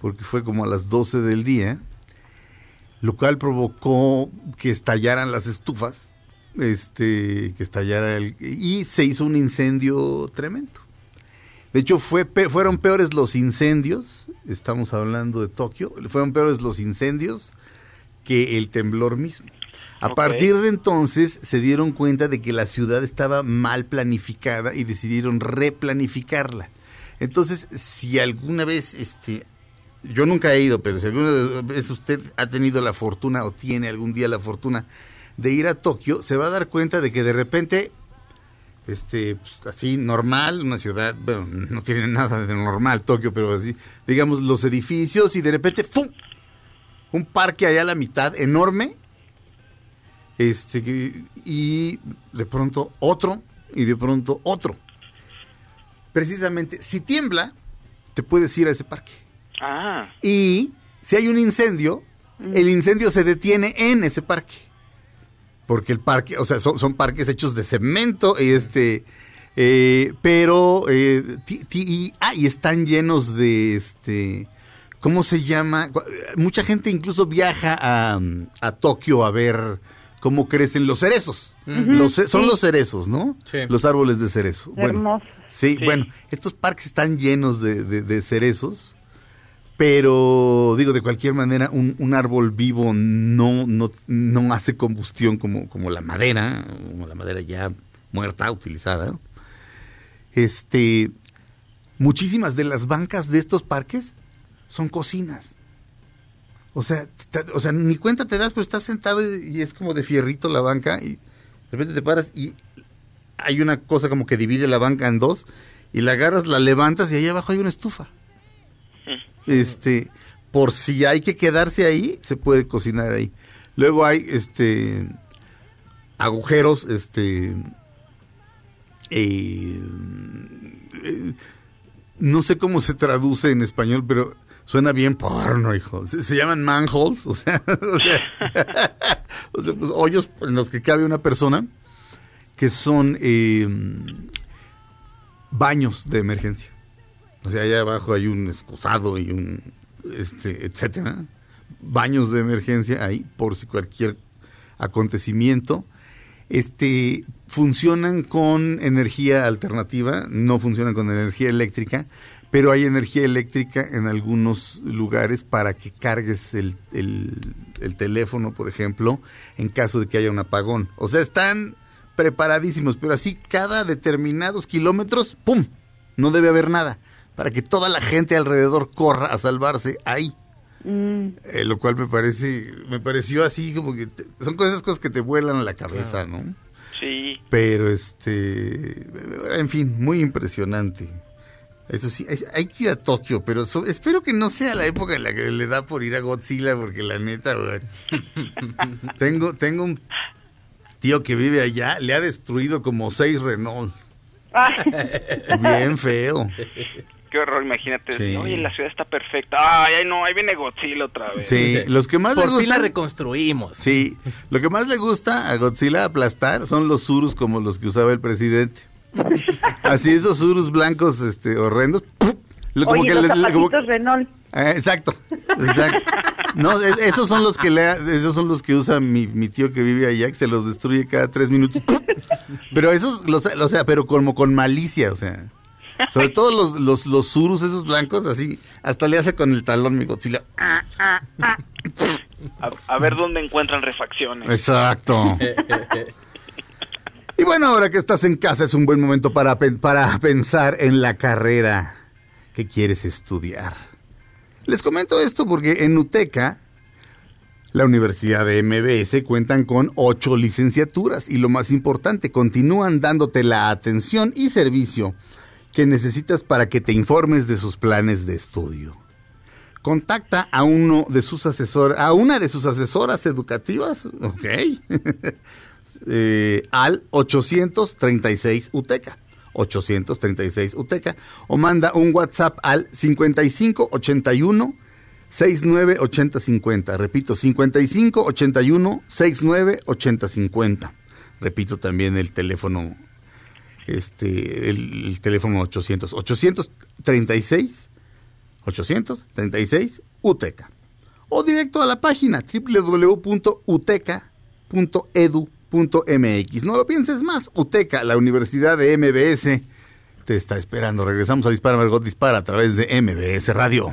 porque fue como a las 12 del día, lo cual provocó que estallaran las estufas, este, que estallara el, y se hizo un incendio tremendo. De hecho, fue pe- fueron peores los incendios, estamos hablando de Tokio, fueron peores los incendios que el temblor mismo. A partir de entonces se dieron cuenta de que la ciudad estaba mal planificada y decidieron replanificarla. Entonces, si alguna vez, este, yo nunca he ido, pero si alguna vez usted ha tenido la fortuna o tiene algún día la fortuna de ir a Tokio, se va a dar cuenta de que de repente este, pues, así normal, una ciudad, bueno, no tiene nada de normal Tokio, pero así, digamos, los edificios y de repente, ¡fum! Un parque allá a la mitad, enorme, este, y de pronto otro, y de pronto otro. Precisamente, si tiembla, te puedes ir a ese parque. Ah, Y si hay un incendio, el incendio se detiene en ese parque. Porque el parque, o sea, son, son parques hechos de cemento, y este, eh, pero, eh, ti- ti- y, ah, y están llenos de, este, ¿cómo se llama? Mucha gente incluso viaja a, a Tokio a ver cómo crecen los cerezos. Los son sí. los cerezos, ¿no? Sí. Los árboles de cerezo. Bueno, Hermoso. Sí, Sí. bueno, estos parques están llenos de, de- de cerezos, pero digo, de cualquier manera, un, un árbol vivo no, no, no hace combustión como, como la madera, como la madera ya muerta, utilizada. Este, muchísimas de las bancas de estos parques son cocinas. O sea, o sea, ni cuenta te das, pero estás sentado y, y es como de fierrito la banca y de repente te paras y hay una cosa como que divide la banca en dos y la agarras, la levantas y ahí abajo hay una estufa. Este, por si hay que quedarse ahí, se puede cocinar ahí. Luego hay este agujeros, este eh, eh, no sé cómo se traduce en español, pero suena bien porno, hijo. Se, llaman manholes, o sea, o pues, hoyos en los que cabe una persona, que son eh, baños de emergencia. O sea, allá abajo hay un excusado y un, este, etcétera. Baños de emergencia ahí por si cualquier acontecimiento. Este, funcionan con energía alternativa, no funcionan con energía eléctrica, pero hay energía eléctrica en algunos lugares para que cargues el, el- el teléfono, por ejemplo, en caso de que haya un apagón. O sea, están preparadísimos, pero así cada determinados kilómetros, ¡pum! No debe haber nada, para que toda la gente alrededor corra a salvarse ahí. Mm, Eh, lo cual me parece, me pareció así como que te- son cosas, cosas que te vuelan a la cabeza, ¿no? Sí. Pero este, en fin, muy impresionante. Eso sí, hay, hay que ir a Tokio, pero so- espero que no sea la época en la que le da por ir a Godzilla, porque la neta, tengo, tengo un tío que vive allá, le ha destruido como seis Renault. Bien feo. Qué horror, imagínate. Sí. Oye, la ciudad está perfecta. Ay, ay, no, ahí viene Godzilla otra vez. Sí, los que más Por le fin la gustan. reconstruimos. Sí, lo que más le gusta a Godzilla aplastar son los surus como los que usaba el presidente. Así esos surus blancos este horrendos. como Oye, que los le- como- Renault. Eh, exacto, exacto. No, es- esos son los que le, esos son los que usa mi, mi tío que vive allá, que se los destruye cada tres minutos. Pero esos, los, o sea, pero como con malicia, o sea. Sobre todo los, los, los surus esos blancos, así, hasta le hace con el talón mi Godzilla. A, a ver dónde encuentran refacciones. Exacto. Y bueno, ahora que estás en casa es un buen momento para, para pensar en la carrera que quieres estudiar. Les comento esto porque en UTECA, la Universidad de MBS, cuentan con ocho licenciaturas y lo más importante, continúan dándote la atención y servicio que necesitas para que te informes de sus planes de estudio. Contacta a uno de sus asesor, a una de sus asesoras educativas, ok, eh, al 836 UTECA. 836 UTECA o manda un WhatsApp al 5581 698050. Repito, 5581 698050. Repito también el teléfono este el, el teléfono 800 836 836 UTECA o directo a la página www.uteca.edu.mx. No lo pienses más, UTECA, la Universidad de MBS, te está esperando. Regresamos a Dispara Margot Dispara a través de MBS Radio.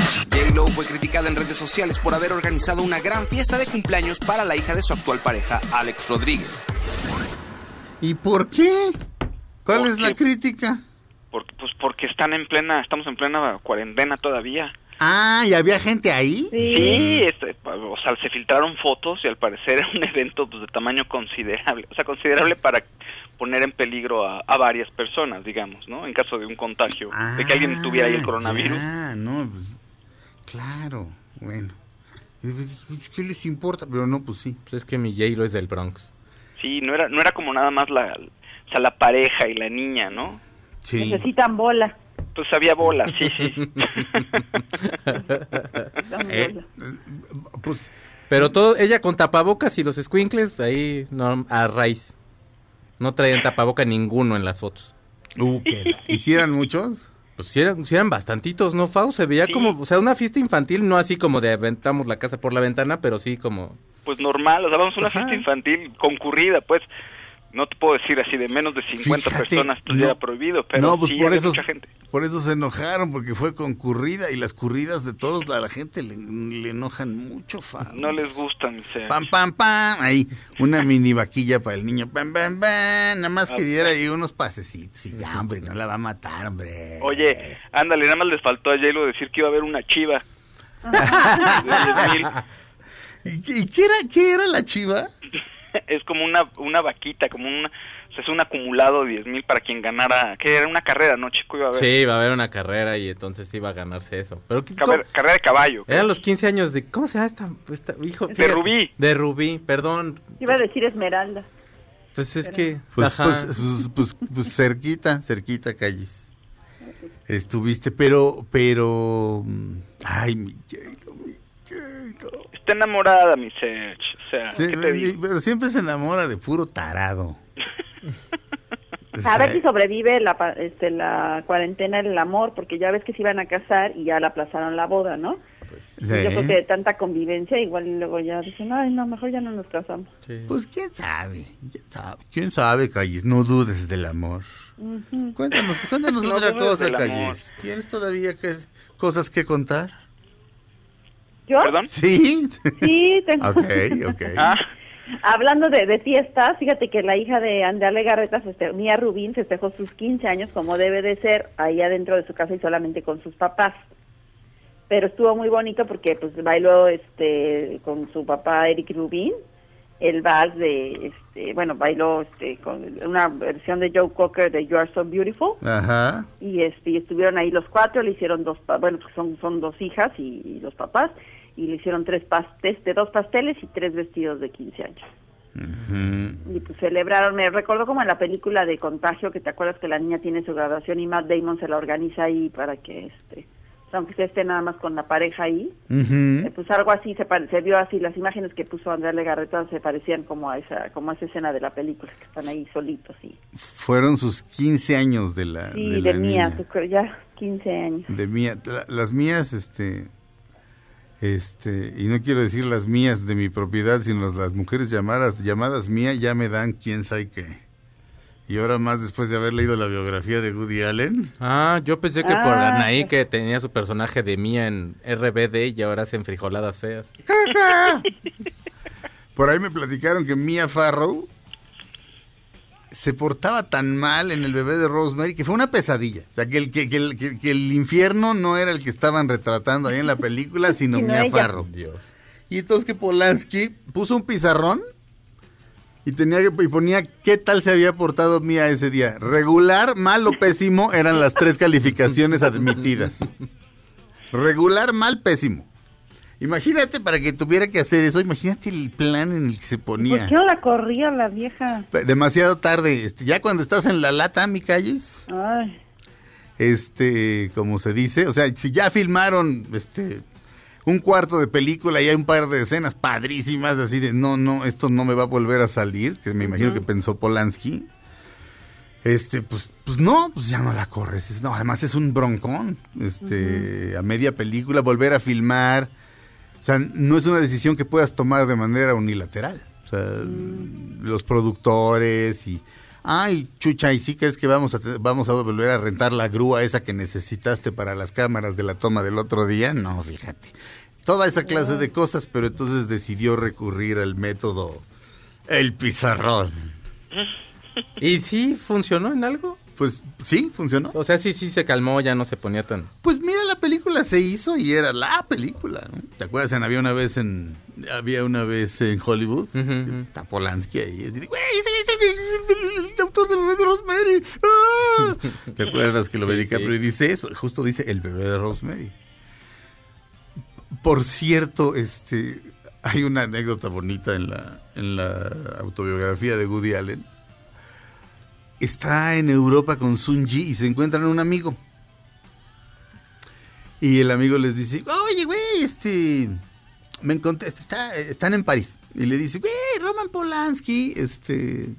J-Lo fue criticada en redes sociales por haber organizado una gran fiesta de cumpleaños para la hija de su actual pareja, Alex Rodríguez. ¿Y por qué? ¿Cuál ¿Por es la crítica? Porque, pues porque están en plena, estamos en plena cuarentena todavía. Ah, ¿y había gente ahí? Sí, este, o sea, se filtraron fotos y al parecer era un evento pues, de tamaño considerable, o sea, considerable para poner en peligro a, a varias personas, digamos, ¿no? En caso de un contagio, de que alguien tuviera ahí el coronavirus. Ah, no, pues, claro, bueno. ¿Qué les importa? Pero no, pues sí. Pues es que mi J-Lo es del Bronx. Sí, no era, no era como nada más la, o sea, la pareja y la niña, ¿no? Sí. Necesitan bola. Pues había bolas, sí, sí. Eh, pues, Pero todo, ella con tapabocas y los squinkles ahí no, a raíz. No traían tapaboca ninguno en las fotos. Uh, ¿qué? ¿Hicieran muchos? Pues sí eran, sí eran bastantitos, ¿no, Fau? Se veía como, o sea, una fiesta infantil, no así como de aventamos la casa por la ventana, pero sí como... Pues normal, o sea, vamos a una fiesta infantil concurrida, pues no te puedo decir así de menos de 50 Fíjate, personas pues no. ya era prohibido, pero no, pues sí por eso, mucha gente. por eso se enojaron, porque fue concurrida y las curridas de todos a la gente le, le enojan mucho. No les gusta, mi ser. Pam, pam, pam. Ahí, una mini vaquilla para el niño. Pam, pam, pam. Nada más que Ah, diera ahí unos pasecitos. Y ya, hombre, no la va a matar, hombre. Oye, ándale, nada más les faltó a J-Lo decir que iba a haber una chiva. de 10,000. ¿Y, qué- y qué era, qué era la chiva? es como una, una vaquita, como una, o sea, es un acumulado de 10 mil para quien ganara, que era una carrera, ¿no, chico? Iba a haber Sí, iba a haber una carrera y entonces iba a ganarse eso. Pero ¿qué- carrera, de caballo. Eran los 15 años de... ¿Cómo se llama esta, esta- hijo? De fíjate. Rubí. De Rubí, perdón. Iba a decir Esmeralda. Pues es que... Pues, ajá. pues, pues, pues, pues cerquita, cerquita, calles. Estuviste, pero, pero... mm, Ay, mi J-Lo, mi J-Lo. Está enamorada, mi Serge. O sea, Sí, ¿qué te digo? pero siempre se enamora de puro tarado. A ver si sobrevive la, pa- este, la cuarentena el amor, porque ya ves que se iban a casar y ya le aplazaron la boda, ¿no? Sí. Yo creo que de tanta convivencia, igual y luego ya dicen, ay, no, mejor ya no nos casamos. Pues quién sabe, quién sabe, quién sabe, Calles, no dudes del amor. Cuéntanos, cuéntanos No otra cosa. Calles. ¿Tienes todavía que, cosas que contar? ¿Yo? ¿Perdón? Sí. Sí, tengo. ok, ok. Ah, Hablando de, de fiestas, fíjate que la hija de Andrea Legarreta, feste- Mía Rubín, festejó sus 15 años como debe de ser, ahí adentro de su casa y solamente con sus papás. Pero estuvo muy bonito porque pues bailó este con su papá Eric Rubín el vals de este bueno bailó este con una versión de Joe Cocker de You Are So Beautiful Ajá. y este y estuvieron ahí los cuatro le hicieron dos bueno pues son son dos hijas y, y los papás y le hicieron tres pastes de dos pasteles y tres vestidos de 15 años Ujú. y pues celebraron me recordó como en la película de Contagio que te acuerdas que la niña tiene su graduación y Matt Damon se la organiza ahí para que este sea, aunque se esté nada más con la pareja ahí eh, pues algo así se, se vio así las imágenes que puso Andrea Legarreta se parecían como a esa como a esa escena de la película que están ahí solitos y Fueron sus 15 años de la, sí de de, la mía niña. ya 15 años De mía. La- las mías, este... Este, y no quiero decir las mías de mi propiedad, sino las, las mujeres llamadas, llamadas mía ya me dan quién sabe qué. Y ahora más después de haber leído la biografía de Woody Allen. Ah, yo pensé que por Ah. Anaí que tenía su personaje de Mía en RBD y ahora hacen frijoladas feas. Por ahí me platicaron que Mia Farrow se portaba tan mal en el bebé de Rosemary que fue una pesadilla. O sea, que el, que, que el, que- que el infierno no era el que estaban retratando ahí en la película, sino Sino Mia. Farrow. Dios. Y entonces que Polanski puso un pizarrón y tenía que y ponía qué tal se había portado Mia ese día. Regular, mal o pésimo eran las tres calificaciones admitidas. Regular, mal, pésimo. Imagínate para que tuviera que hacer eso, imagínate el plan en el que se ¿por ponía. qué no la corría la vieja? Demasiado tarde, este, ya cuando estás en la lata, mi calles, ay. Este, como se dice, o sea, si ya filmaron, este, un cuarto de película y hay un par de escenas padrísimas, así de, no, no, esto no me va a volver a salir, que me imagino que pensó Polanski, este, pues, pues no, pues ya no la corres, es- no, además es un broncón, este, a media película, volver a filmar, o sea, no es una decisión que puedas tomar de manera unilateral. O sea, los productores y... Ay, chucha, ¿y sí crees que vamos a, vamos a volver a rentar la grúa esa que necesitaste para las cámaras de la toma del otro día? No, fíjate. Toda esa clase de cosas, pero entonces decidió recurrir al método el pizarrón. ¿Y sí funcionó en algo? Pues sí, funcionó. O sea, sí, sí se calmó, ya no se ponía tan... Pues mira, la película se hizo y era la película. ¿no? ¿Te acuerdas? En- había una vez en había una vez en Hollywood, está Polanski ahí, así de, güey, ese es el, autor del bebé de Rosemary. ¡Ah!". ¿Te acuerdas que lo Sí, ve DiCaprio sí. y dice eso? Justo dice el bebé de Rosemary. Por cierto, este hay una anécdota bonita en la en la autobiografía de Woody Allen. Está en Europa con Sun Ji y se encuentran un amigo. Y el amigo les dice, oye, güey, este, me encontré, este, está, están en París. Y le dice, güey, Roman Polanski, este,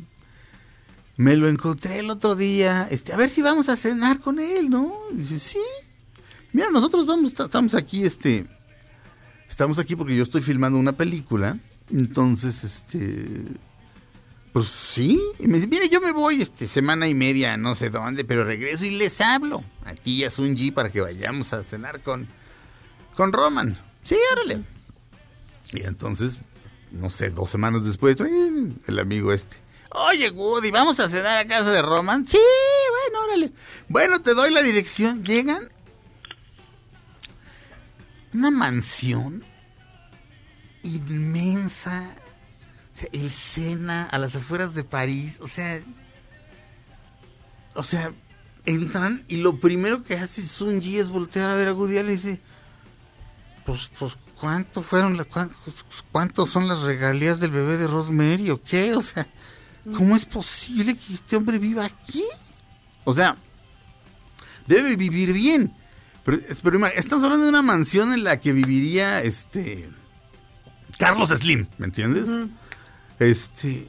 me lo encontré el otro día, este, a ver si vamos a cenar con él, ¿no? Y dice, sí. Mira, nosotros vamos, ta- estamos aquí, este, estamos aquí porque yo estoy filmando una película, entonces, este, pues sí. Y me dice, mire, yo me voy este semana y media, no sé dónde, pero regreso y les hablo. A ti y a Sun Ji para que vayamos a cenar con, con Roman. Sí, órale. Y entonces, no sé, dos semanas después, "Eh, el amigo este. Oye, Woody, ¿vamos a cenar a casa de Roman? Sí, bueno, órale. Bueno, te doy la dirección. Llegan. Una mansión inmensa. Sea, el Sena a las afueras de París. O sea. O sea, entran y lo primero que hace Sun Yi es voltear a ver a Woody Allen y dice: Pues, pues, ¿cuánto fueron las, cuántos, cuántos son las regalías del bebé de Rosemary o qué? O sea, ¿cómo es posible que este hombre viva aquí? O sea, debe vivir bien. Pero, pero estamos hablando de una mansión en la que viviría este Carlos Slim, ¿me entiendes? Este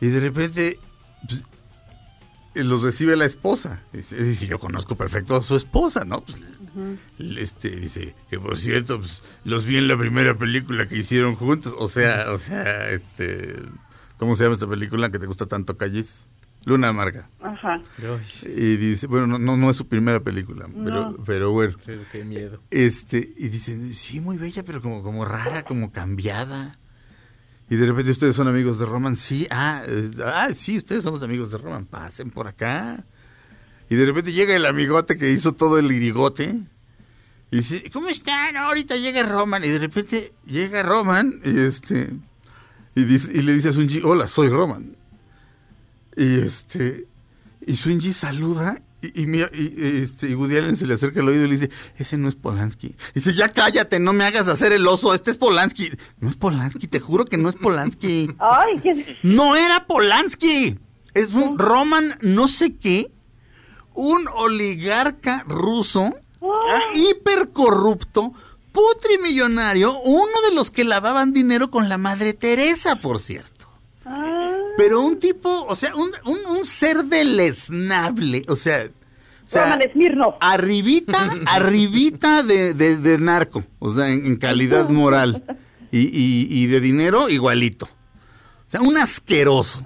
y de repente pues, eh, los recibe la esposa. Dice, dice, yo conozco perfecto a su esposa, ¿no? Pues, este dice que por cierto pues, los vi en la primera película que hicieron juntos o sea o sea este cómo se llama esta película que te gusta tanto calles Luna amarga Ajá. y dice bueno no no, no es su primera película pero No. pero bueno Qué miedo. este y dice sí muy bella pero como como rara como cambiada y de repente ustedes son amigos de Roman sí ah eh, ah sí ustedes somos amigos de Roman pasen por acá y de repente llega el amigote que hizo todo el irigote. Y dice, ¿cómo están? Ahorita llega Roman. Y de repente llega Roman y este y, dice, y le dice a Sunji, hola, soy Roman. Y este y Sunji saluda y, y, mira- y, este, y Woody Allen se le acerca al oído y le dice, ese no es Polanski. Dice, ya cállate, no me hagas hacer el oso, este es Polanski. No es Polanski, te juro que no es Polanski. Ay, ¿qué? No era Polanski. Es un Roman no sé qué. Un oligarca ruso hipercorrupto, putrimillonario, uno de los que lavaban dinero con la madre Teresa, por cierto. Pero un tipo, o sea, un, un, un ser deleznable, o sea, o sea, arribita, arribita de, de, de narco, o sea, en, en calidad moral y, y, y de dinero igualito. O sea, un asqueroso.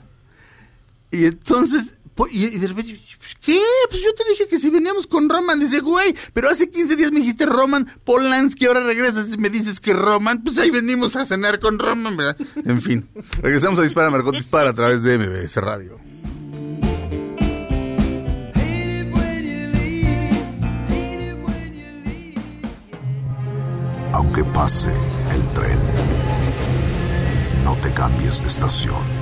Y entonces, y, de repente, pues, ¿qué? Pues yo te dije que si veníamos con Roman. Dice, güey, pero hace 15 días me dijiste Roman Polanski, ahora regresas y me dices que Roman. Pues ahí venimos a cenar con Roman, ¿verdad? En fin, regresamos a Dispara, Margot Dispara a través de MBS Radio. Aunque pase el tren, no te cambies de estación.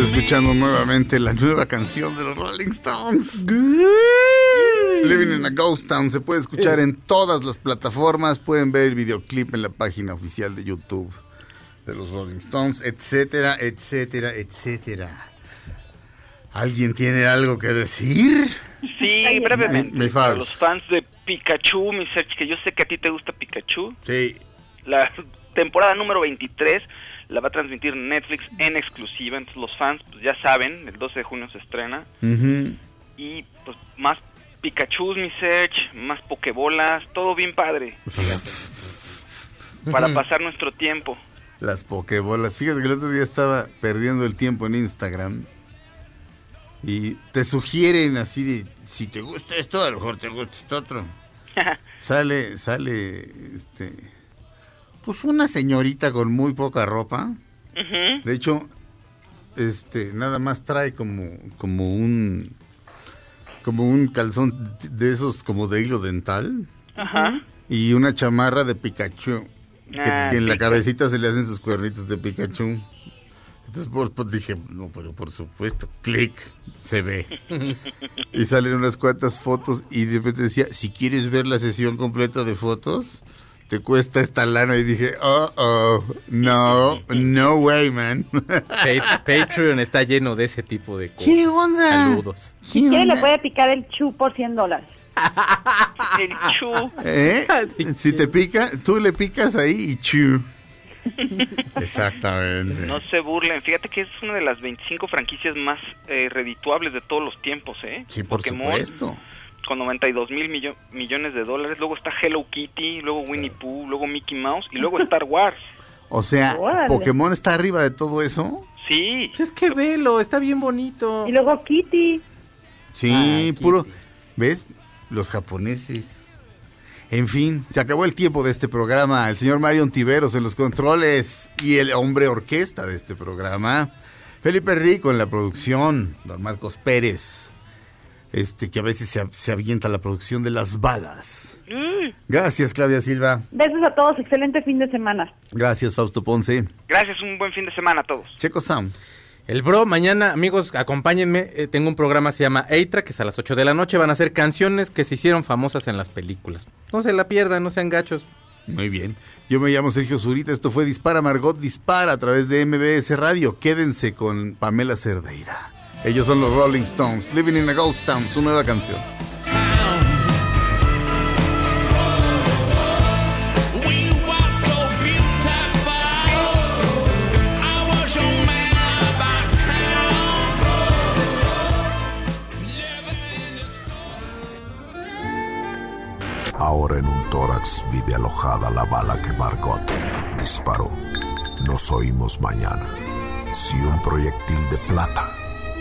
Escuchando nuevamente la nueva canción de los Rolling Stones. Living in a Ghost Town se puede escuchar en todas las plataformas. Pueden ver el videoclip en la página oficial de YouTube de los Rolling Stones, etcétera, etcétera, etcétera. ¿Alguien tiene algo que decir? Sí, brevemente. Mi- mi para los fans de Pikachu, mi Serge, que yo sé que a ti te gusta Pikachu. Sí. La temporada número 23 la va a transmitir Netflix en exclusiva. Entonces los fans pues ya saben, el 12 de junio se estrena. Y pues más Pikachu, mi Serge, más Pokebolas, todo bien padre. Para pasar nuestro tiempo. Las pokebolas. Fíjate que el otro día estaba perdiendo el tiempo en Instagram y te sugieren así de, si te gusta esto, a lo mejor te gusta esto otro. sale, sale, este, pues una señorita con muy poca ropa. De hecho, este, nada más trae como, como un, como un calzón de esos como de hilo dental Ajá. y una chamarra de Pikachu. Que, Ah, que en la cabecita se le hacen sus cuernitos de Pikachu. Entonces pues, pues, dije, no, pero por supuesto, clic, se ve. y salen unas cuantas fotos y de repente decía, si quieres ver la sesión completa de fotos, te cuesta esta lana. Y dije, oh, oh, no, no way, man. Pa- Patreon está lleno de ese tipo de cosas. ¿Qué onda? Saludos. Quiere le puede picar el chu por 100 dólares. El Chu. ¿Eh? Si te pica, tú le picas ahí y chu. Exactamente. No se burlen, fíjate que es una de las 25 franquicias más eh, redituables de todos los tiempos, ¿eh? Sí, por Pokémon, supuesto. Con 92 mil millo- millones de dólares, luego está Hello Kitty, luego Winnie Pooh, luego Mickey Mouse y luego Star Wars. O sea, Órale. Pokémon está arriba de todo eso. Sí, Pues es que velo, está bien bonito. Y luego Kitty. Sí, Ay, puro. Kitty. ¿Ves? Los japoneses. En fin, se acabó el tiempo de este programa. El señor Mario Tiveros en los controles y el hombre orquesta de este programa. Felipe Rico en la producción. Don Marcos Pérez. Este que a veces se, se avienta la producción de las balas. Mm, Gracias, Claudia Silva. Besos a todos, excelente fin de semana. Gracias, Fausto Ponce. gracias, un buen fin de semana a todos. Checo Sound. El bro, mañana, amigos, acompáñenme. eh, tengo un programa, se llama Eitra, que es a las 8 de la noche. Van a ser canciones que se hicieron famosas en las películas. No se la pierdan, no sean gachos. Muy bien. Yo me llamo Sergio Zurita. Esto fue Dispara Margot Dispara a través de MBS Radio. Quédense con Pamela Cerdeira. Ellos son los Rolling Stones. Living in a Ghost Town, su nueva canción. Ahora en un tórax vive alojada la bala que Margot disparó. Nos oímos mañana. Si un proyectil de plata